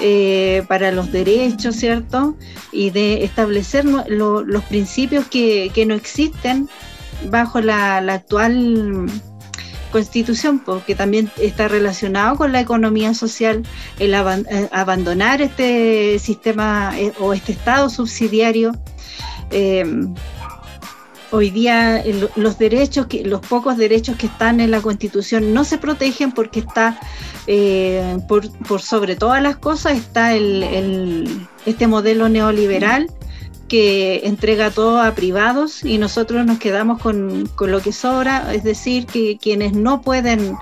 eh, para los derechos, ¿cierto? Y de establecer los principios que, no existen bajo la, actual constitución, porque también está relacionado con la economía social, el eh, abandonar este sistema eh, o este Estado subsidiario hoy día los derechos, los pocos derechos que están en la Constitución no se protegen porque está, eh, por, sobre todas las cosas, está el, este modelo neoliberal que entrega todo a privados y nosotros nos quedamos con, lo que sobra, es decir, que quienes no pueden,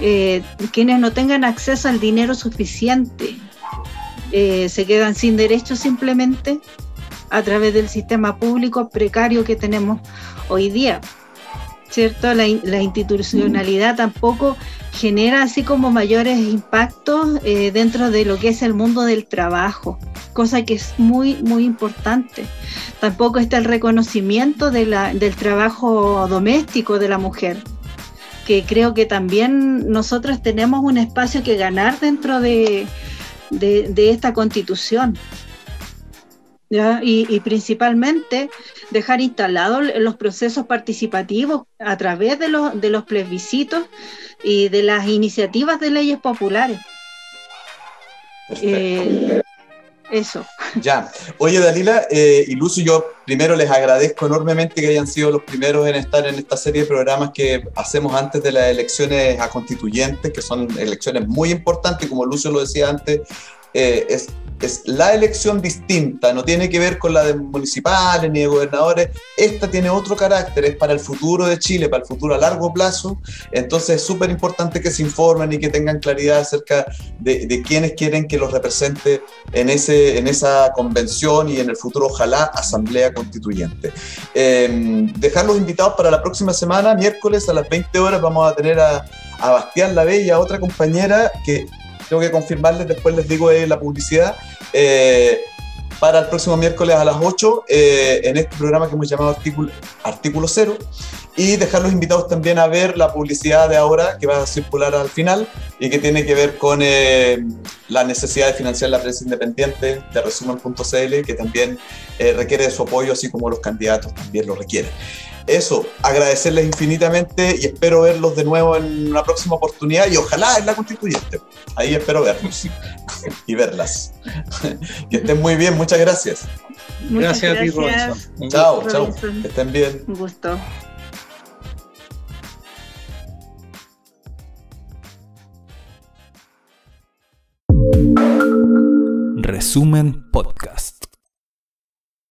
eh, quienes no tengan acceso al dinero suficiente, eh, se quedan sin derechos simplemente a través del sistema público precario que tenemos hoy día. ¿Cierto? La, institucionalidad tampoco genera así como mayores impactos eh, dentro de lo que es el mundo del trabajo, cosa que es muy, muy importante. Tampoco está el reconocimiento del trabajo doméstico de la mujer, que creo que también nosotros tenemos un espacio que ganar dentro de, de esta constitución. Y, principalmente dejar instalados los procesos participativos a través de los, de los plebiscitos y de las iniciativas de leyes populares. Eh, eso. [LAUGHS] Ya. Oye, Dalila eh, y Lucio, yo primero les agradezco enormemente que hayan sido los primeros en estar en esta serie de programas que hacemos antes de las elecciones a constituyentes, que son elecciones muy importantes, como Lucio lo decía antes, eh, es es la elección distinta, no tiene que ver con la de municipales ni de gobernadores, esta tiene otro carácter, es para el futuro de Chile, para el futuro a largo plazo, entonces es súper importante que se informen y que tengan claridad acerca de, de quiénes quieren que los represente en, ese, en esa convención y en el futuro, ojalá, asamblea constituyente. Eh, dejar invitados para la próxima semana, miércoles a las 20 horas, vamos a tener a, a Bastián La Bella, otra compañera que tengo que confirmarles, después les digo eh, la publicidad. Eh, para el próximo miércoles a las 8 eh, en este programa que hemos llamado Artículo, Artículo Cero y dejar los invitados también a ver la publicidad de ahora que va a circular al final y que tiene que ver con eh, la necesidad de financiar la prensa independiente de resumen.cl que también eh, requiere de su apoyo así como los candidatos también lo requieren eso, agradecerles infinitamente y espero verlos de nuevo en una próxima oportunidad y ojalá en la constituyente. Ahí espero verlos [LAUGHS] y verlas. que estén muy bien, muchas gracias. Muchas gracias, a ti, Robinson. Chao, chao. Que estén bien. Un gusto. Resumen Podcast.